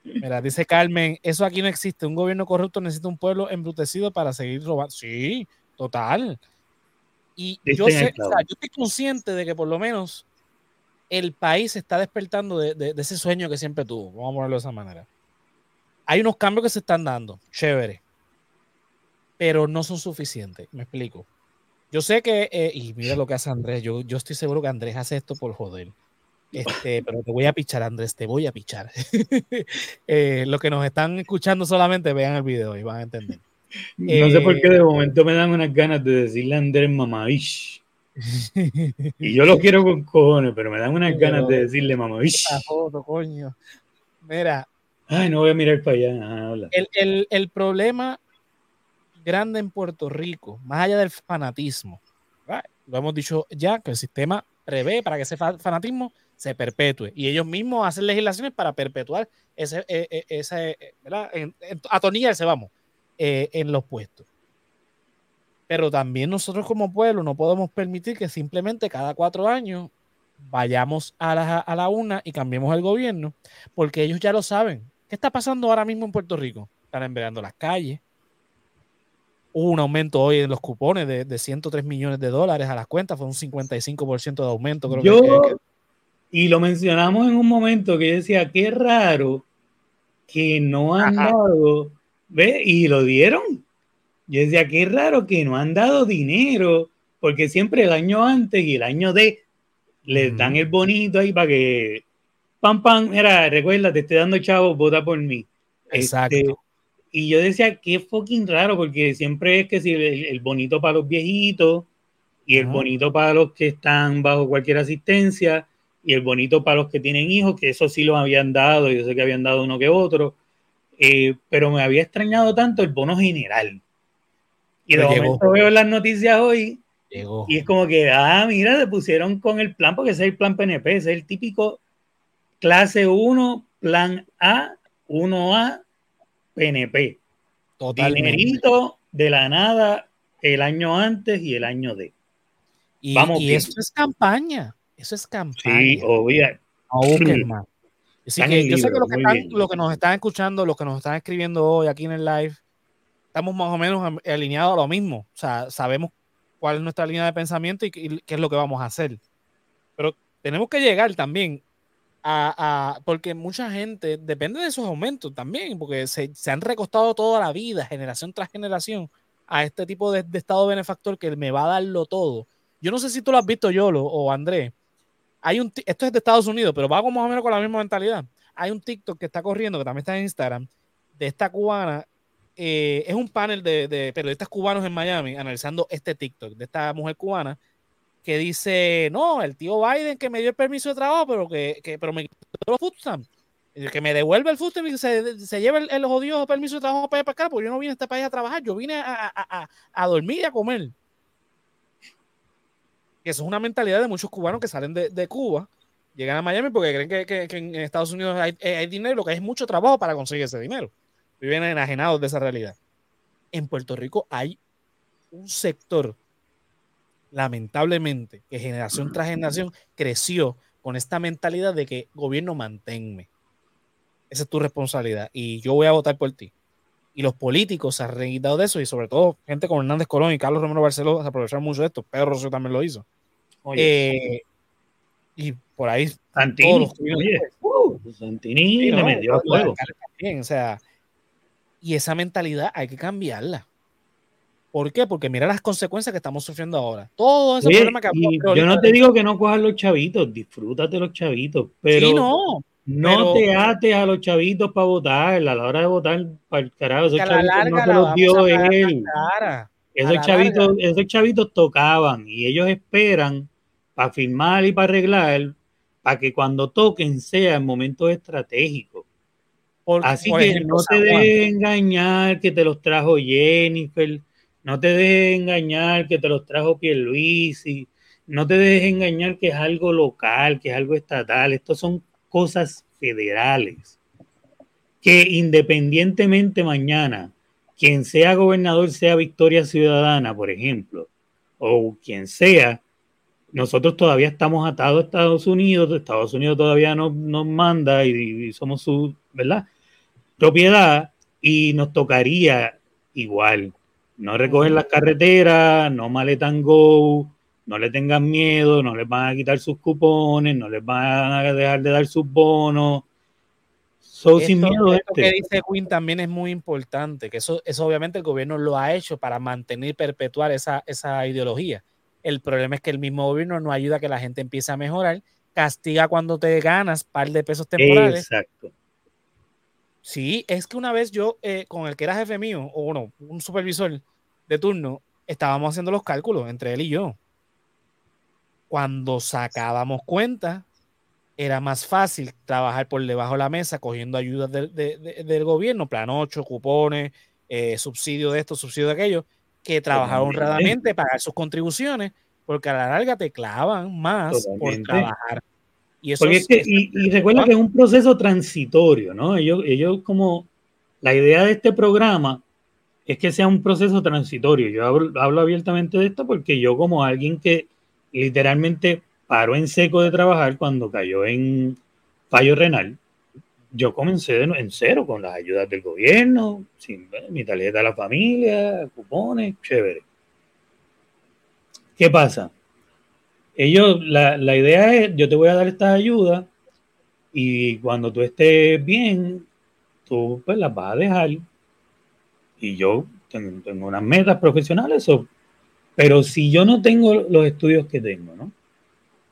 Mira, dice Carmen, eso aquí no existe. Un gobierno corrupto necesita un pueblo embrutecido para seguir robando. Sí, Total. Y yo, sé, yo estoy consciente de que por lo menos el país está despertando de, ese sueño que siempre tuvo. Vamos a ponerlo de esa manera. Hay unos cambios que se están dando, chévere, pero no son suficientes. Me explico. Yo sé que, eh, y mira lo que hace Andrés, yo, yo estoy seguro que Andrés hace esto por joder. Este, pero te voy a pichar, Andrés, te voy a pichar. eh, los que nos están escuchando solamente vean el video y van a entender. No sé por qué de eh, momento me dan unas ganas de decirle a Andrés mamavish. y yo lo quiero con cojones, pero me dan unas ganas de decirle mamavish. foto, coño. Mira. Ay, no voy a mirar para allá. el, el, el problema grande en Puerto Rico, más allá del fanatismo, lo hemos dicho ya, que el sistema prevé para que ese fanatismo se perpetúe y ellos mismos hacen legislaciones para perpetuar ese, e, e, ese ¿verdad? En, vamos, eh, en los puestos. Pero también nosotros como pueblo no podemos permitir que simplemente cada cuatro años vayamos a la, a la una y cambiemos el gobierno, porque ellos ya lo saben. ¿Qué está pasando ahora mismo en Puerto Rico? Están enviando las calles, Hubo un aumento hoy en los cupones de, de 103 millones de dólares a las cuentas, fue un 55% de aumento. Creo yo, Y lo mencionamos en un momento que decía, qué raro que no han dado, ¿ve? Y lo dieron. Yo decía, qué raro que no han dado dinero, porque siempre el año antes y el año de les dan el bonito ahí para que, pam, pam, mira, recuerda, te estoy dando chavo, vota por mí. Exacto. Este, y yo decía, qué fucking raro, porque siempre es que si el, bonito para los viejitos y el bonito para los que están bajo cualquier asistencia y el bonito para los que tienen hijos, que eso sí lo habían dado, yo sé que habían dado uno que otro, eh, pero me había extrañado tanto el bono general. Y de momento veo las noticias hoy y es como que, ah, mira, se pusieron con el plan, porque ese es el plan PNP, ese es el típico clase 1, plan A, 1A, PNP. Totalmente. Dinerito de la nada el año antes y el año de. Y, Vamos y eso es campaña. Eso es campaña. Sí, obvio. Así que yo sé que, lo que, están, lo que nos están escuchando, los que nos están escribiendo hoy aquí en el live, estamos más o menos alineados a lo mismo. O sea, sabemos cuál es nuestra línea de pensamiento y qué es lo que vamos a hacer. Pero tenemos que llegar también a, porque mucha gente depende de esos aumentos también, porque se, han recostado toda la vida, generación tras generación, a este tipo de, estado benefactor que me va a darlo todo. Yo no sé si tú lo has visto, Yolo o Andrés. Hay un, esto es de Estados Unidos, pero va como más o menos con la misma mentalidad. Hay un TikTok que está corriendo, que también está en Instagram, de esta cubana. Eh, es un panel de, periodistas cubanos en Miami analizando este TikTok de esta mujer cubana que dice, no, el tío Biden que me dio el permiso de trabajo, pero que, que pero me quitó los que me devuelve el food y se, se lleva el, el, jodido permiso de trabajo para ir para acá, porque yo no vine a este país a trabajar, yo vine a, a, a, dormir y a comer. Eso es una mentalidad de muchos cubanos que salen de, de Cuba, llegan a Miami porque creen que, que, que en Estados Unidos hay, eh, hay, dinero, lo que hay es mucho trabajo para conseguir ese dinero. Viven enajenados de esa realidad. En Puerto Rico hay un sector lamentablemente, que generación tras generación creció con esta mentalidad de que gobierno manténme. Esa es tu responsabilidad y yo voy a votar por ti. Y los políticos se han reído de eso y sobre todo gente como Hernández Colón y Carlos Romero Barceló se aprovecharon mucho de esto. Pedro Rosso también lo hizo. Eh, y por ahí Santini, uh, Santini le metió a fuego. o sea, y esa mentalidad hay que cambiarla. ¿Por qué? Porque mira las consecuencias que estamos sufriendo ahora. Todo ese problema que Yo no te digo que no cojas los chavitos, disfrútate los chavitos, pero no, no te ates a los chavitos para votar, a la hora de votar, para el carajo, esos chavitos no se los dio él. Esos chavitos, esos chavitos tocaban y ellos esperan para firmar y para arreglar, para que cuando toquen sea en momentos estratégicos. Así que no te dejes engañar que te los trajo Jennifer, no te dejes engañar que te los trajo Pierluisi. No te dejes engañar que es algo local, que es algo estatal. Estos son cosas federales. Que independientemente mañana, quien sea gobernador sea Victoria Ciudadana, por ejemplo, o quien sea, nosotros todavía estamos atados a Estados Unidos, Estados Unidos todavía nos, nos manda y, y, somos su, ¿verdad? Propiedad y nos tocaría igual no recogen las carreteras, no maletan go, no le tengan miedo, no les van a quitar sus cupones, no les van a dejar de dar sus bonos. sin miedo esto este. que dice Quinn también es muy importante, que eso, eso obviamente el gobierno lo ha hecho para mantener y perpetuar esa, esa ideología. El problema es que el mismo gobierno no ayuda a que la gente empiece a mejorar, castiga cuando te ganas par de pesos temporales. Exacto. Sí, es que una vez yo, eh, con el que era jefe mío, o bueno, un supervisor de turno, estábamos haciendo los cálculos entre él y yo. Cuando sacábamos cuenta, era más fácil trabajar por debajo de la mesa cogiendo ayudas del gobierno, plan 8, cupones, eh, subsidio de esto, subsidio de aquello, que trabajar honradamente, pagar sus contribuciones, porque a la larga te clavan más por trabajar. Y, eso y, recuerda que es un proceso transitorio, ¿no? Ellos, ellos como, la idea de este programa es que sea un proceso transitorio. Yo hablo, abiertamente de esto porque yo como alguien que literalmente paró en seco de trabajar cuando cayó en fallo renal, yo comencé en cero con las ayudas del gobierno, sin mi tarjeta de la familia, cupones, chévere. ¿Qué pasa? Ellos, la, la idea es, yo te voy a dar estas ayudas y cuando tú estés bien, tú pues las vas a dejar y yo tengo, unas metas profesionales, pero si yo no tengo los estudios que tengo, ¿no?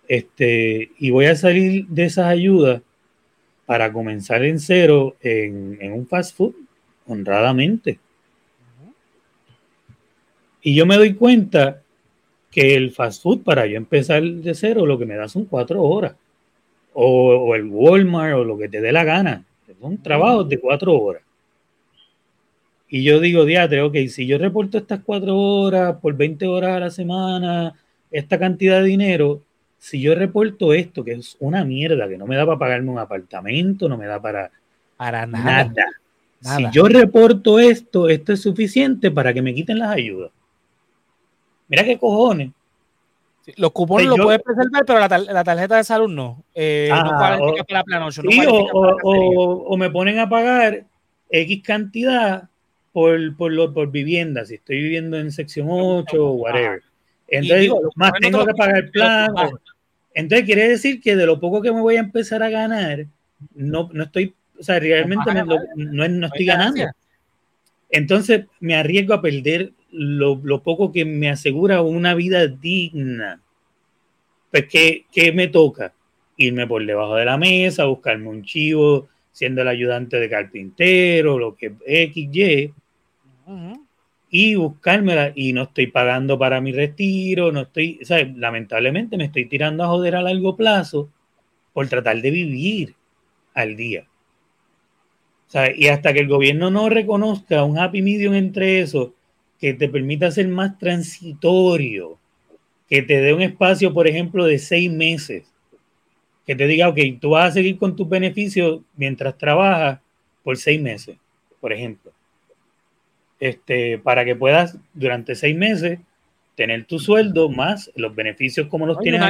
Este, y voy a salir de esas ayudas para comenzar en cero en, un fast food, honradamente. Y yo me doy cuenta que el fast food, para yo empezar de cero, lo que me da son cuatro horas. O, o el Walmart o lo que te dé la gana. Son trabajos de cuatro horas. Y yo digo, diatre, ok, si yo reporto estas cuatro horas por 20 horas a la semana, esta cantidad de dinero, si yo reporto esto, que es una mierda, que no me da para pagarme un apartamento, no me da para, para nada. Si yo reporto esto, esto es suficiente para que me quiten las ayudas. Mira qué cojones. los cupones los puedes preservar, pero la, tarjeta de salud no. Eh, o, me ponen a pagar X cantidad por, por, por vivienda, si estoy viviendo en sección 8 o whatever. Entonces, más tengo que pagar el plan. entonces, quiere decir que de lo poco que me voy a empezar a ganar, no, no estoy, o sea, realmente no, no, estoy ganando. Entonces, me arriesgo a perder lo, lo, poco que me asegura una vida digna. Pues, ¿qué, ¿qué me toca? Irme por debajo de la mesa, buscarme un chivo, siendo el ayudante de carpintero, lo que X, Y, y buscármela y no estoy pagando para mi retiro, no estoy, lamentablemente me estoy tirando a joder a largo plazo por tratar de vivir al día. y hasta que el gobierno no reconozca un happy medium entre eso, que te permita ser más transitorio, que te dé un espacio, por ejemplo, de seis meses, que te diga, ok, tú vas a seguir con tus beneficios mientras trabajas por seis meses, por ejemplo este, para que puedas durante seis meses tener tu sueldo más los beneficios como los tienes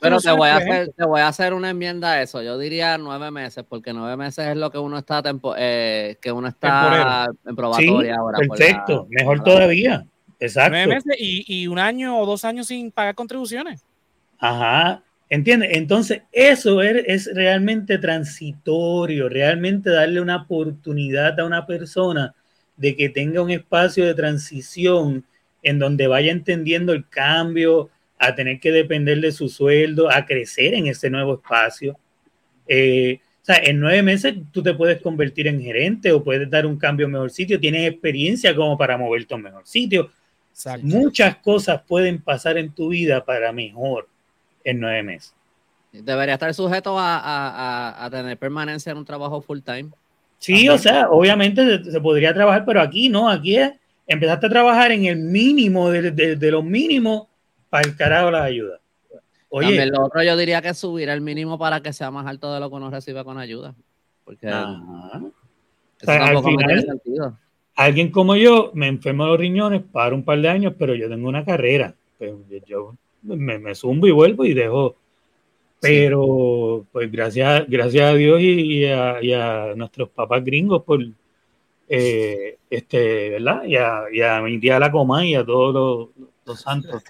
Pero te voy, a hacer, te voy a hacer una enmienda a eso. Yo diría nueve meses, porque nueve meses es lo que uno está eh, que uno está en probatoria ahora. Perfecto, mejor todavía. Exacto. Nueve meses y, y, un año o dos años sin pagar contribuciones. Ajá. ¿Entiendes? Entonces, eso es, es realmente transitorio, realmente darle una oportunidad a una persona de que tenga un espacio de transición en donde vaya entendiendo el cambio, a tener que depender de su sueldo, a crecer en ese nuevo espacio. Eh, o sea, en nueve meses tú te puedes convertir en gerente o puedes dar un cambio a mejor sitio, tienes experiencia como para moverte a un mejor sitio. Muchas cosas pueden pasar en tu vida para mejor en nueve meses. Debería estar sujeto a tener permanencia en un trabajo full time. Sí, o sea, obviamente se, podría trabajar, pero aquí no, aquí es, empezaste a trabajar en el mínimo de, de, los mínimos para el carajo las ayudas. Oye, lo otro yo diría que subir el mínimo para que sea más alto de lo que uno recibe con ayuda. Porque sentido. Alguien como yo me enfermo de los riñones para un par de años, pero yo tengo una carrera. Pues, yo me, me zumbo y vuelvo y dejo pero pues gracias, gracias a Dios y, a, nuestros papás gringos por eh, este, ¿verdad? Y a, y a, mi tía la coma y a todos los, santos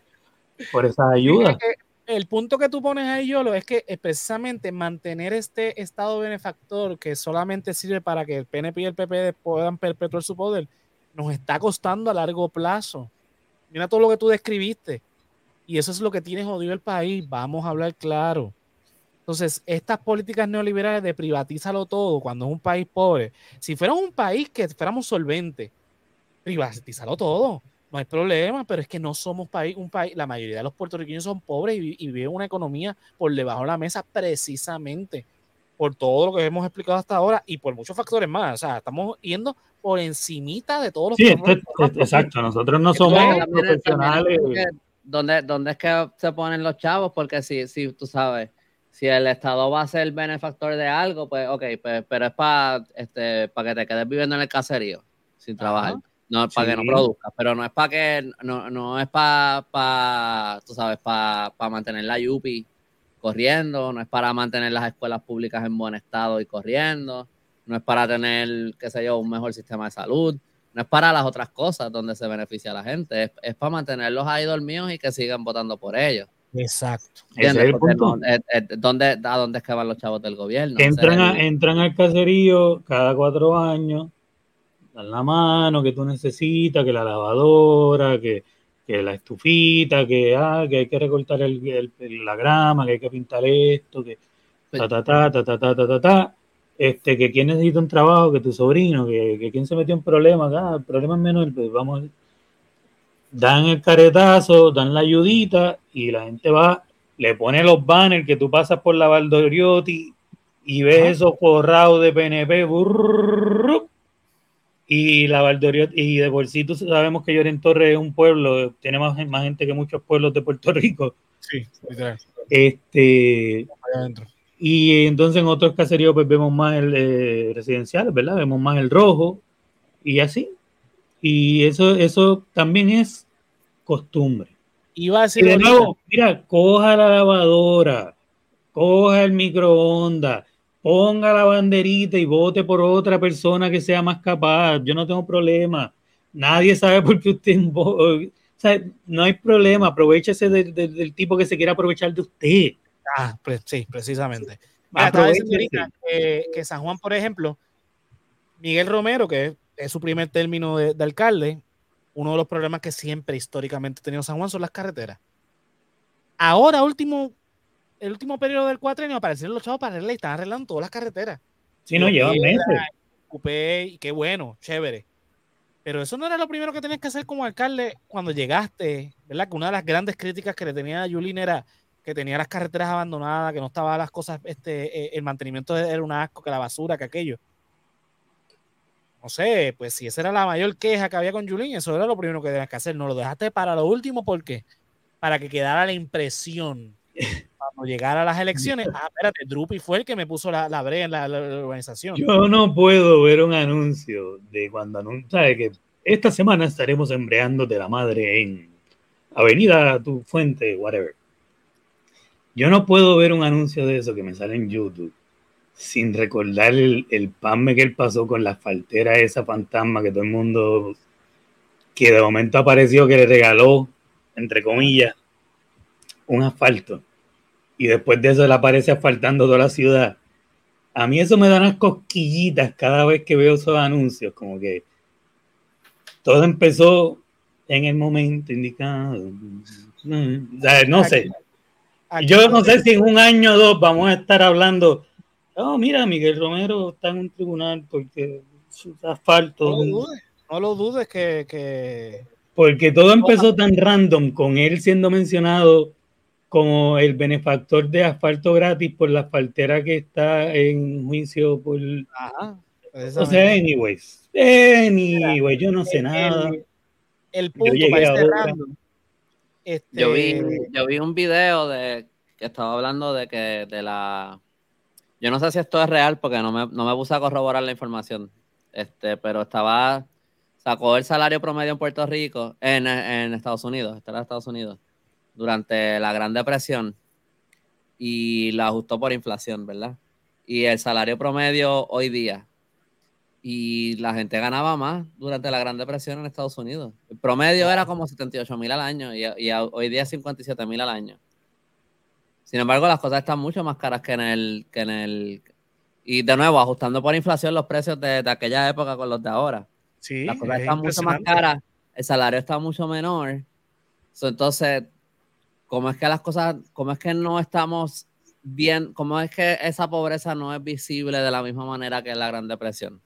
por esa ayuda. el punto que tú pones ahí, Yolo, es que precisamente mantener este estado benefactor que solamente sirve para que el PNP y el PP puedan perpetuar su poder, nos está costando a largo plazo. Mira todo lo que tú describiste. Y eso es lo que tiene jodido el país. Vamos a hablar claro. Entonces, estas políticas neoliberales de privatízalo todo cuando es un país pobre. Si fuera un país que fuéramos solventes, privatízalo todo no hay problema, pero es que no somos país, un país, la mayoría de los puertorriqueños son pobres y, viven una economía por debajo de la mesa precisamente por todo lo que hemos explicado hasta ahora y por muchos factores más. O sea, estamos yendo por encimita de todos los Sí, exacto. Nosotros no somos profesionales. ¿Dónde, ¿Dónde es que se ponen los chavos? Porque si, si tú sabes, si el Estado va a ser benefactor de algo, pues ok, pues, pero es para este, para que te quedes viviendo en el caserío sin trabajar. No es para que no produzca, pero no es para que, no, no es para, pa, tú sabes, para mantener la Yupi corriendo, no es para mantener las escuelas públicas en buen estado y corriendo, no es para tener, qué sé yo, un mejor sistema de salud, no es para las otras cosas donde se beneficia a la gente, es, para mantenerlos ahí dormidos y que sigan votando por ellos. Exacto. es ¿dónde, ¿A dónde es que van los chavos del gobierno? Entran, entran al caserío cada cuatro años dan la mano que tú necesitas, que la lavadora, que, la estufita, que, ah, que hay que recortar el, la grama, que hay que pintar esto, que ta ta ta ta ta ta ta ta, este, que quién necesita un trabajo, que tu sobrino, que, que quién se metió en problemas, ah, el problema es menos, pues vamos, dan el caretazo, dan la ayudita y la gente va, le pone los banners que tú pasas por la Valdoriotti y ves esos forrados de PNP, burr, y la Valdoriotti, y de por sí sabemos que Lloren Torres es un pueblo, tiene más, más gente que muchos pueblos de Puerto Rico. Sí, literal. Este, y entonces en otros caseríos pues vemos más el eh, residencial, ¿verdad? Vemos más el rojo y así. Y eso, eso también es costumbre. Y va a de nuevo, mira, coja la lavadora, coja el microondas, ponga la banderita y vote por otra persona que sea más capaz. Yo no tengo problema. Nadie sabe por qué usted. O sea, no hay problema. Aprovechese del tipo que se quiera aprovechar de usted. Ah, pues, sí, precisamente. que, que, San Juan, por ejemplo, Miguel Romero, que es, su primer término de, de, alcalde, uno de los problemas que siempre históricamente ha tenido San Juan son las carreteras. Ahora, último el último periodo del cuatrenio aparecieron los chavos para arreglar y están arreglando todas las carreteras. Sí, no, llevan meses. y qué bueno, chévere. Pero eso no era lo primero que tenías que hacer como alcalde cuando llegaste, ¿verdad? Que una de las grandes críticas que le tenía a Yulín era que tenía las carreteras abandonadas, que no estaban las cosas, este, eh, el mantenimiento era un asco, que la basura, que aquello. No sé, pues si esa era la mayor queja que había con Yulín, eso era lo primero que tenías que hacer. No lo dejaste para lo último, ¿por qué? Para que quedara la impresión cuando llegara a las elecciones, ah, espérate, Drupi fue el que me puso la, la brea en la, organización. Yo no puedo ver un anuncio de cuando anuncia que esta semana estaremos embreando de la madre en Avenida Tu Fuente, whatever. Yo no puedo ver un anuncio de eso que me sale en YouTube sin recordar el, el panme que él pasó con la faltera esa fantasma que todo el mundo que de momento apareció que le regaló, entre comillas, un asfalto y después de eso le aparece asfaltando toda la ciudad. A mí eso me da unas cosquillitas cada vez que veo esos anuncios, como que todo empezó en el momento indicado. No sé. Yo no sé si en un año o dos vamos a estar hablando. Oh, mira, Miguel Romero está en un tribunal porque asfalto. No lo dudes, no lo dudes que, que... Porque todo empezó tan random con él siendo mencionado como el benefactor de asfalto gratis por la asfaltera que está en juicio por... Ajá, o sea, anyways, anyway, yo no sé nada. El, punto yo, para este... yo, vi, yo vi un video de que estaba hablando de que de la... Yo no sé si esto es real porque no me, no me puse a corroborar la información, este, pero estaba... Sacó el salario promedio en Puerto Rico, en, en Estados Unidos, en Estados Unidos durante la Gran Depresión y la ajustó por inflación, ¿verdad? Y el salario promedio hoy día. Y la gente ganaba más durante la Gran Depresión en Estados Unidos. El promedio era como 78 mil al año y, hoy día 57 mil al año. Sin embargo, las cosas están mucho más caras que en el, que en el, y de nuevo, ajustando por inflación los precios de, aquella época con los de ahora. Sí, las cosas están mucho más caras, el salario está mucho menor. entonces, ¿cómo es que las cosas, cómo es que no estamos bien, cómo es que esa pobreza no es visible de la misma manera que la Gran Depresión?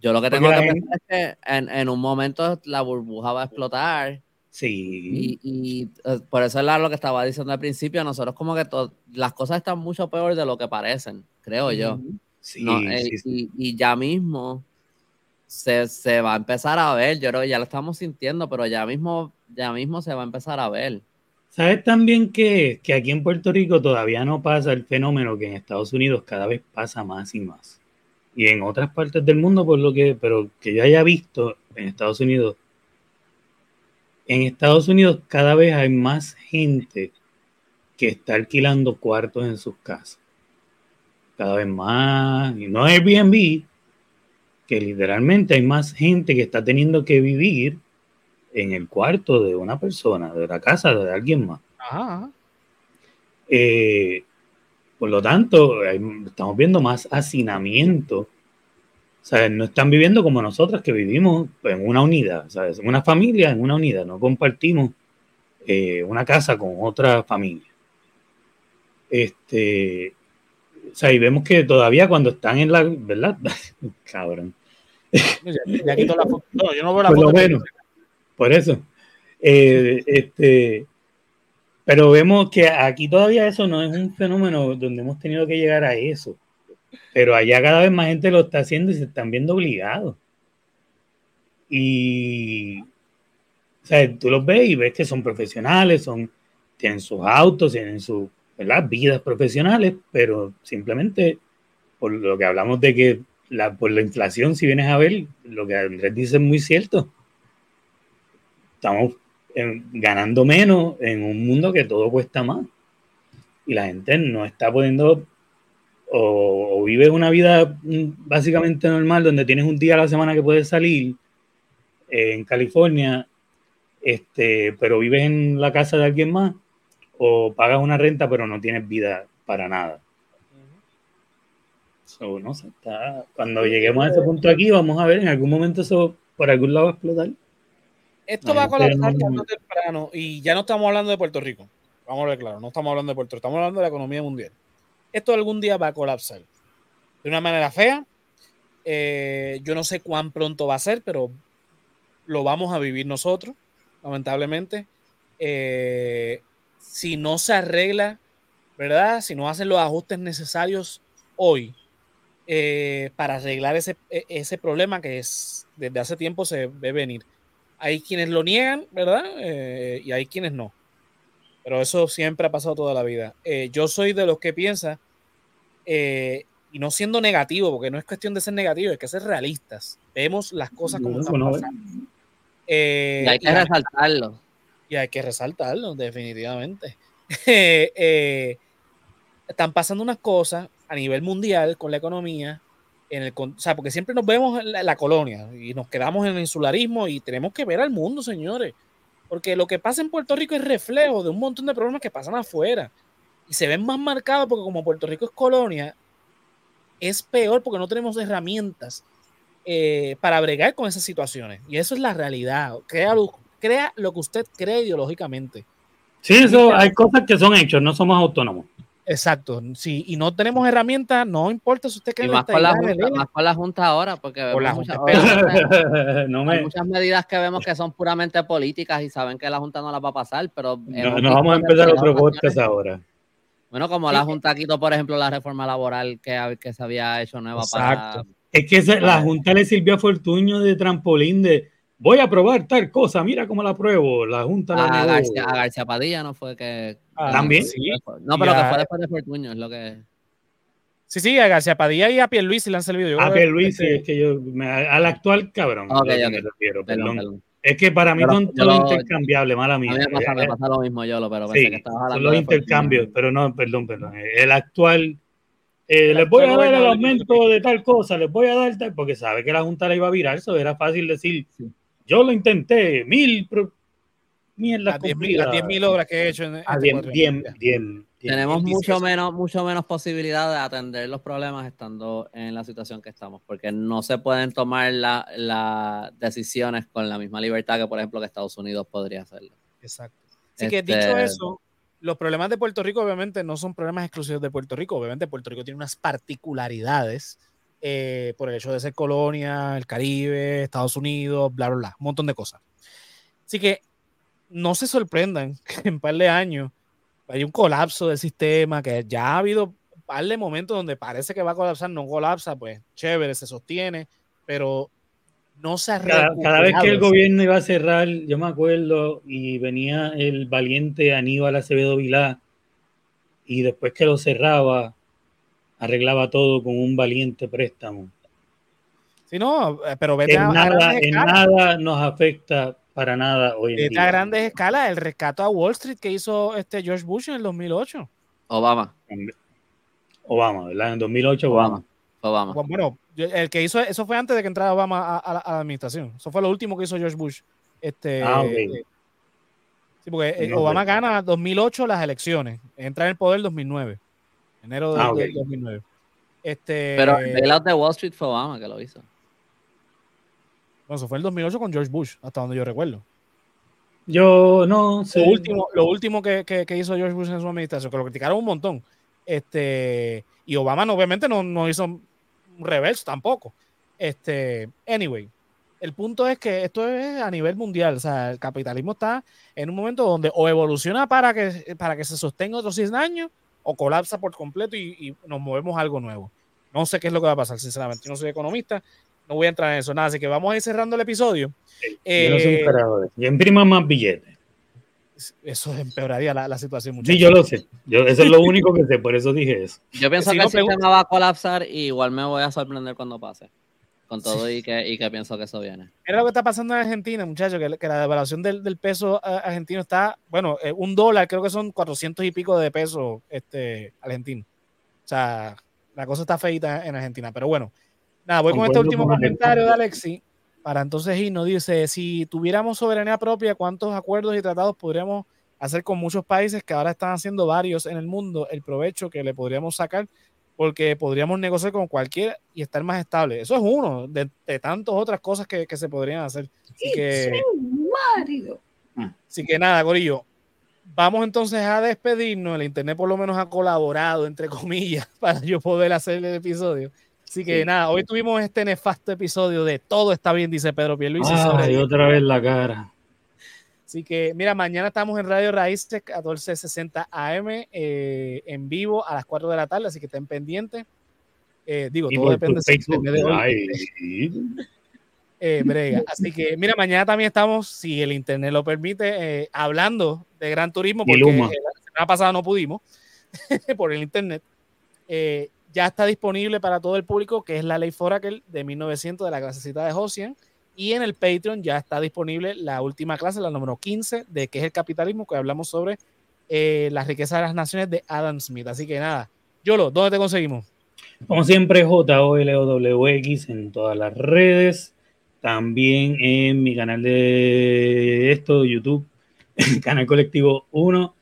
Yo lo que tengo que pensar es que en, en, un momento la burbuja va a explotar. Sí. Y, eh, por eso es lo que estaba diciendo al principio. Nosotros, como que las cosas están mucho peor de lo que parecen, creo yo. Sí, eh, Y, y, ya mismo se, se, va a empezar a ver. Yo creo que ya lo estamos sintiendo, pero ya mismo, ya mismo se va a empezar a ver. ¿Sabes también que, que aquí en Puerto Rico todavía no pasa el fenómeno que en Estados Unidos cada vez pasa más y más? y en otras partes del mundo, por lo que, pero que yo haya visto en Estados Unidos, en Estados Unidos cada vez hay más gente que está alquilando cuartos en sus casas. Cada vez más, y no Airbnb, que literalmente hay más gente que está teniendo que vivir en el cuarto de una persona, de la casa de alguien más. Eh, por lo tanto, estamos viendo más hacinamiento. No están viviendo como nosotras que vivimos en una unidad, ¿sabes? Una familia en una unidad, no compartimos eh, una casa con otra familia. Este, o sea, y vemos que todavía cuando están en la, ¿verdad? Cabrón. Ya, quito la foto. No, yo no veo la foto. por eso. Eh, este, pero vemos que aquí todavía eso no es un fenómeno donde hemos tenido que llegar a eso. Pero allá cada vez más gente lo está haciendo y se están viendo obligados. Y o sea, tú los ves y ves que son profesionales, son, tienen sus autos, tienen sus vidas profesionales, pero simplemente por lo que hablamos de que la, por la inflación, si vienes a ver, lo que Andrés dice es muy cierto. Estamos ganando menos en un mundo que todo cuesta más. Y la gente no está pudiendo o, vive una vida mm, básicamente normal donde tienes un día a la semana que puedes salir eh, en California, este, pero vives en la casa de alguien más o pagas una renta pero no tienes vida para nada. no sé, cuando lleguemos a ese punto aquí, vamos a ver, en algún momento eso por algún lado va a explotar. Esto va a colapsar tarde o temprano y ya no estamos hablando de Puerto Rico. Vamos a ver claro, no estamos hablando de Puerto Rico, estamos hablando de la economía mundial. Esto algún día va a colapsar. De una manera fea. Eh, yo no sé cuán pronto va a ser, pero lo vamos a vivir nosotros, lamentablemente. Eh, si no se arregla, ¿verdad? Si no hacen los ajustes necesarios hoy eh, para arreglar ese, e, ese problema que es desde hace tiempo se ve venir hay quienes lo niegan, ¿verdad? Eh, y hay quienes no. Pero eso siempre ha pasado toda la vida. Eh, yo soy de los que piensa, eh, y no siendo negativo, porque no es cuestión de ser negativo, es que ser realistas. Vemos las cosas como están pasando. y hay que resaltarlo. Y hay que resaltarlo, definitivamente. están pasando unas cosas a nivel mundial con la economía en el, o sea, porque siempre nos vemos en la, colonia y nos quedamos en el insularismo y tenemos que ver al mundo, señores. Porque lo que pasa en Puerto Rico es reflejo de un montón de problemas que pasan afuera. Y se ven más marcados porque como Puerto Rico es colonia, es peor porque no tenemos herramientas eh, para bregar con esas situaciones. Y eso es la realidad. Crea lo, crea lo que usted cree ideológicamente. Sí, eso hay cosas que son hechos, no somos autónomos. Exacto, sí, y no tenemos herramientas, no importa si usted cree más, con la junta, más con la Junta ahora, porque vemos muchas, no hay muchas medidas que vemos que son puramente políticas y saben que la Junta no las va a pasar, pero... No, vamos a empezar otro podcast ahora. Bueno, como la Junta quitó, por ejemplo, la reforma laboral que, que se había hecho nueva Exacto. para... Es que la Junta le sirvió a Fortuño de trampolín de voy a probar tal cosa, mira cómo la pruebo. La Junta a, García, a García Padilla no fue que. Ah, También. Sí. No, pero que fue después de Fortuño, es lo que. Sí, sí, a García Padilla y a Pierluisi le han servido. Yo a Pierluisi, es que yo. al actual cabrón. Okay, okay. Me refiero, perdón, Es que para mí son todos intercambiables, mala mía. A mí me pasa, me pasa lo mismo yo, pero sí, que. Son los intercambios, pero no, perdón, perdón. El actual. Eh, les voy a dar el aumento de tal cosa, les voy a dar tal, porque sabe que la Junta la iba a virar, eso era fácil decir, yo lo intenté, mil. Mierdas. Las 10.000 obras que he hecho. En, ah, bien, bien, bien, Tenemos mucho menos, mucho menos posibilidad de atender los problemas estando en la situación que estamos, porque no se pueden tomar las decisiones con la misma libertad que, por ejemplo, que Estados Unidos podría hacerlo. Exacto. Así que dicho este, eso, los problemas de Puerto Rico obviamente no son problemas exclusivos de Puerto Rico. Obviamente Puerto Rico tiene unas particularidades eh, por el hecho de ser colonia, el Caribe, Estados Unidos, bla, bla, bla, un montón de cosas. Así que no se sorprendan que en un par de años hay un colapso del sistema, que ya ha habido un par de momentos donde parece que va a colapsar, no colapsa, pues chévere, se sostiene, pero no se cada, cada vez que el gobierno iba a cerrar, yo me acuerdo, y venía el valiente Aníbal Acevedo Vilá, y después que lo cerraba, arreglaba todo con un valiente préstamo. Sí, no, eh, pero vete en a, nada, en nada nos afecta para nada hoy en día. a grandes escalas, el rescate a Wall Street que hizo este George Bush en el 2008. Obama. Obama, ¿verdad? En 2008 Obama. Obama. Bueno, el que hizo eso fue antes de que entrara Obama a, la, administración. Eso fue lo último que hizo George Bush. Este, ah, eh, sí, porque eh, Obama gana 2008 las elecciones, entra en el poder 2009, enero de, ah, 2009. Este, Pero el bailout de Wall Street fue Obama que lo hizo. Bueno, eso fue el 2008 con George Bush, hasta donde yo recuerdo. Yo no sé. Lo último, lo último que, que, hizo George Bush en su administración, que lo criticaron un montón. Este, y Obama obviamente no, no hizo un reverso tampoco. Este, anyway, el punto es que esto es a nivel mundial. O sea, el capitalismo está en un momento donde o evoluciona para que, para que se sostenga otros 100 años o colapsa por completo y, y, nos movemos a algo nuevo. No sé qué es lo que va a pasar, sinceramente. Yo no soy economista, no voy a entrar en eso, nada. Así que vamos a ir cerrando el episodio. yo no soy eh, Y imprima más billetes. Eso empeoraría la, la situación mucho. Sí, yo lo sé. Yo, eso es lo único que sé, por eso dije eso. Yo pienso que el sistema va a colapsar y igual me voy a sorprender cuando pase. Con todo y, que, y que pienso que eso viene. Era lo que está pasando en Argentina, muchachos, que, que la devaluación del, del, peso argentino está, bueno, eh, un dólar, creo que son 400 y pico de pesos este, argentino. O sea, la cosa está feita en Argentina. Pero bueno, Nada, voy con este último comentario de Alexi. Para entonces irnos, dice: si tuviéramos soberanía propia, ¿cuántos acuerdos y tratados podríamos hacer con muchos países que ahora están haciendo varios en el mundo? El provecho que le podríamos sacar, porque podríamos negociar con cualquiera y estar más estable. Eso es uno de, tantas otras cosas que, se podrían hacer. Así que, así que nada, Gorillo. Vamos entonces a despedirnos. El Internet por lo menos ha colaborado, entre comillas, para yo poder hacer el episodio. Así que nada, hoy tuvimos este nefasto episodio de Todo está bien, dice Pedro Pierluisi. Ay, otra vez la cara. Así que, mira, mañana estamos en Radio Raíces 1460 AM eh, en vivo a las 4 de la tarde, así que estén pendientes. Eh, digo, todo depende de eh, brega. Así que, mira, mañana también estamos, si el internet lo permite, hablando de Gran Turismo, porque la semana pasada no pudimos por el internet ya está disponible para todo el público, que es la ley Foraker de 1900 de la clasecita de Hosian. Y en el Patreon ya está disponible la última clase, la número 15, de qué es el capitalismo, que hablamos sobre eh, la riqueza de las naciones de Adam Smith. Así que nada, Yolo, ¿dónde te conseguimos? Como siempre, JOLOWX en todas las redes. También en mi canal de esto, YouTube, Canal Colectivo 1.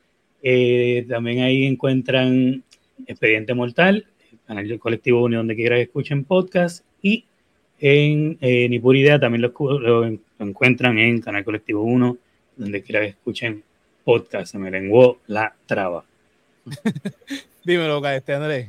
Eh, también ahí encuentran Expediente Mortal canal colectivo Unión, donde quiera que escuchen podcast. Y en eh, Ni Pura Idea también lo, encuentran en Canal Colectivo 1, donde quiera que escuchen podcast. Se me lenguó la traba. Dímelo, este Andrés.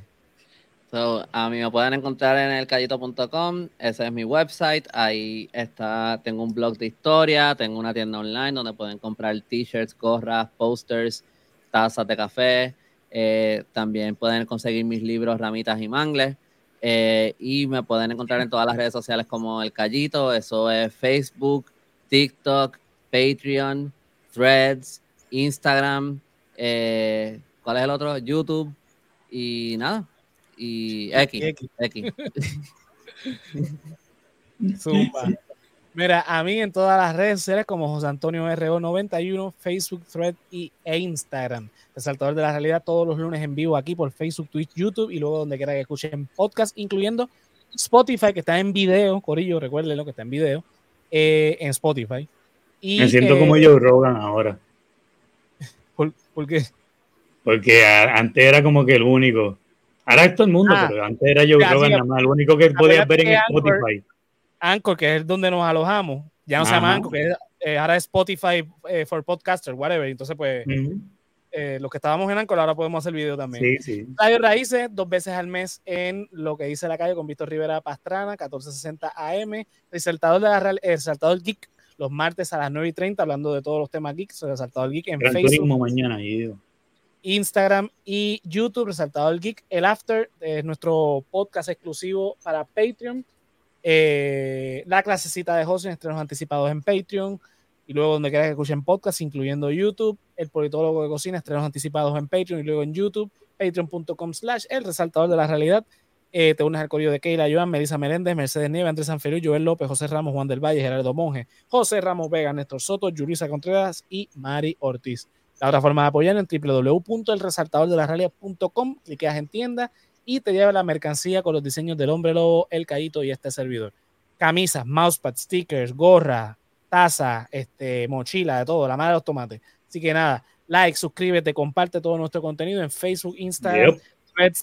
So, a mí me pueden encontrar en elcallito.com, ese es mi website, ahí está, tengo un blog de historia, tengo una tienda online donde pueden comprar t-shirts, gorras, posters, tazas de café, eh, también pueden conseguir mis libros Ramitas y Mangles. Eh, y me pueden encontrar en todas las redes sociales como El Callito. Eso es Facebook, TikTok, Patreon, Threads, Instagram. Eh, ¿Cuál es el otro? YouTube. Y nada. Y X. X. X. Mira, a mí en todas las redes sociales como José Antonio RO91, Facebook, Thread y, e Instagram. Resaltador de la realidad todos los lunes en vivo aquí por Facebook, Twitch, YouTube y luego donde quiera que escuchen podcast, incluyendo Spotify, que está en video, Corillo, recuerden lo que está en video, eh, en Spotify. Me siento como Joe Rogan ahora. ¿Por, qué? Porque antes era como que el único. Ahora es todo el mundo, ah. pero antes era Joe Rogan nada más, el único que podías ver en Spotify. Anchor, que es donde nos alojamos, ya no se llama Anchor, que eh, ahora es Spotify eh, for Podcasters, whatever. Entonces, pues, eh, los que estábamos en Anchor, ahora podemos hacer video también. Sí, sí. Radio Raíces, dos veces al mes en lo que dice la calle con Víctor Rivera Pastrana, 1460 AM. Resaltador, de la, Resaltador Geek, los martes a las 9 y 30, hablando de todos los temas geeks. Resaltador Geek en Facebook. mañana, Instagram y YouTube, Resaltador Geek. El After es nuestro podcast exclusivo para Patreon. Eh, la clasecita de José, estrenos anticipados en Patreon y luego donde quieras que escuchen podcast, incluyendo YouTube, el politólogo de cocina, estrenos anticipados en Patreon y luego en YouTube, patreon.com slash el resaltador de la realidad. Te unes al de Keila Joan, Melissa Meléndez, Mercedes Nieves, Andrés Sanferú, Joel López, José Ramos, Juan del Valle, Gerardo Monge, José Ramos Vega, Néstor Soto, Yurisa Contreras y Mari Ortiz. La otra forma de apoyar en www.elresaltadordelarealidad.com, cliqueas en tienda y te lleva la mercancía con los diseños del hombre lobo, el caíto y este servidor. Camisas, mousepad, stickers, gorra, taza, este, mochila, de todo, la madre de los tomates. Así que nada, like, suscríbete, comparte todo nuestro contenido en Facebook, Instagram,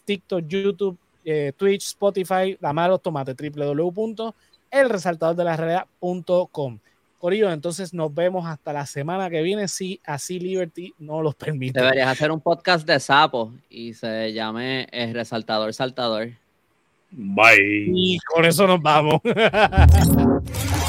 TikTok, YouTube, eh, Twitch, Spotify, la madre de los tomates, www.elresaltadordelarealidad.com. Corillo, entonces nos vemos hasta la semana que viene si así Liberty no los permite. Deberías hacer un podcast de sapo y se llame El Resaltador Saltador. Bye. Y con eso nos vamos.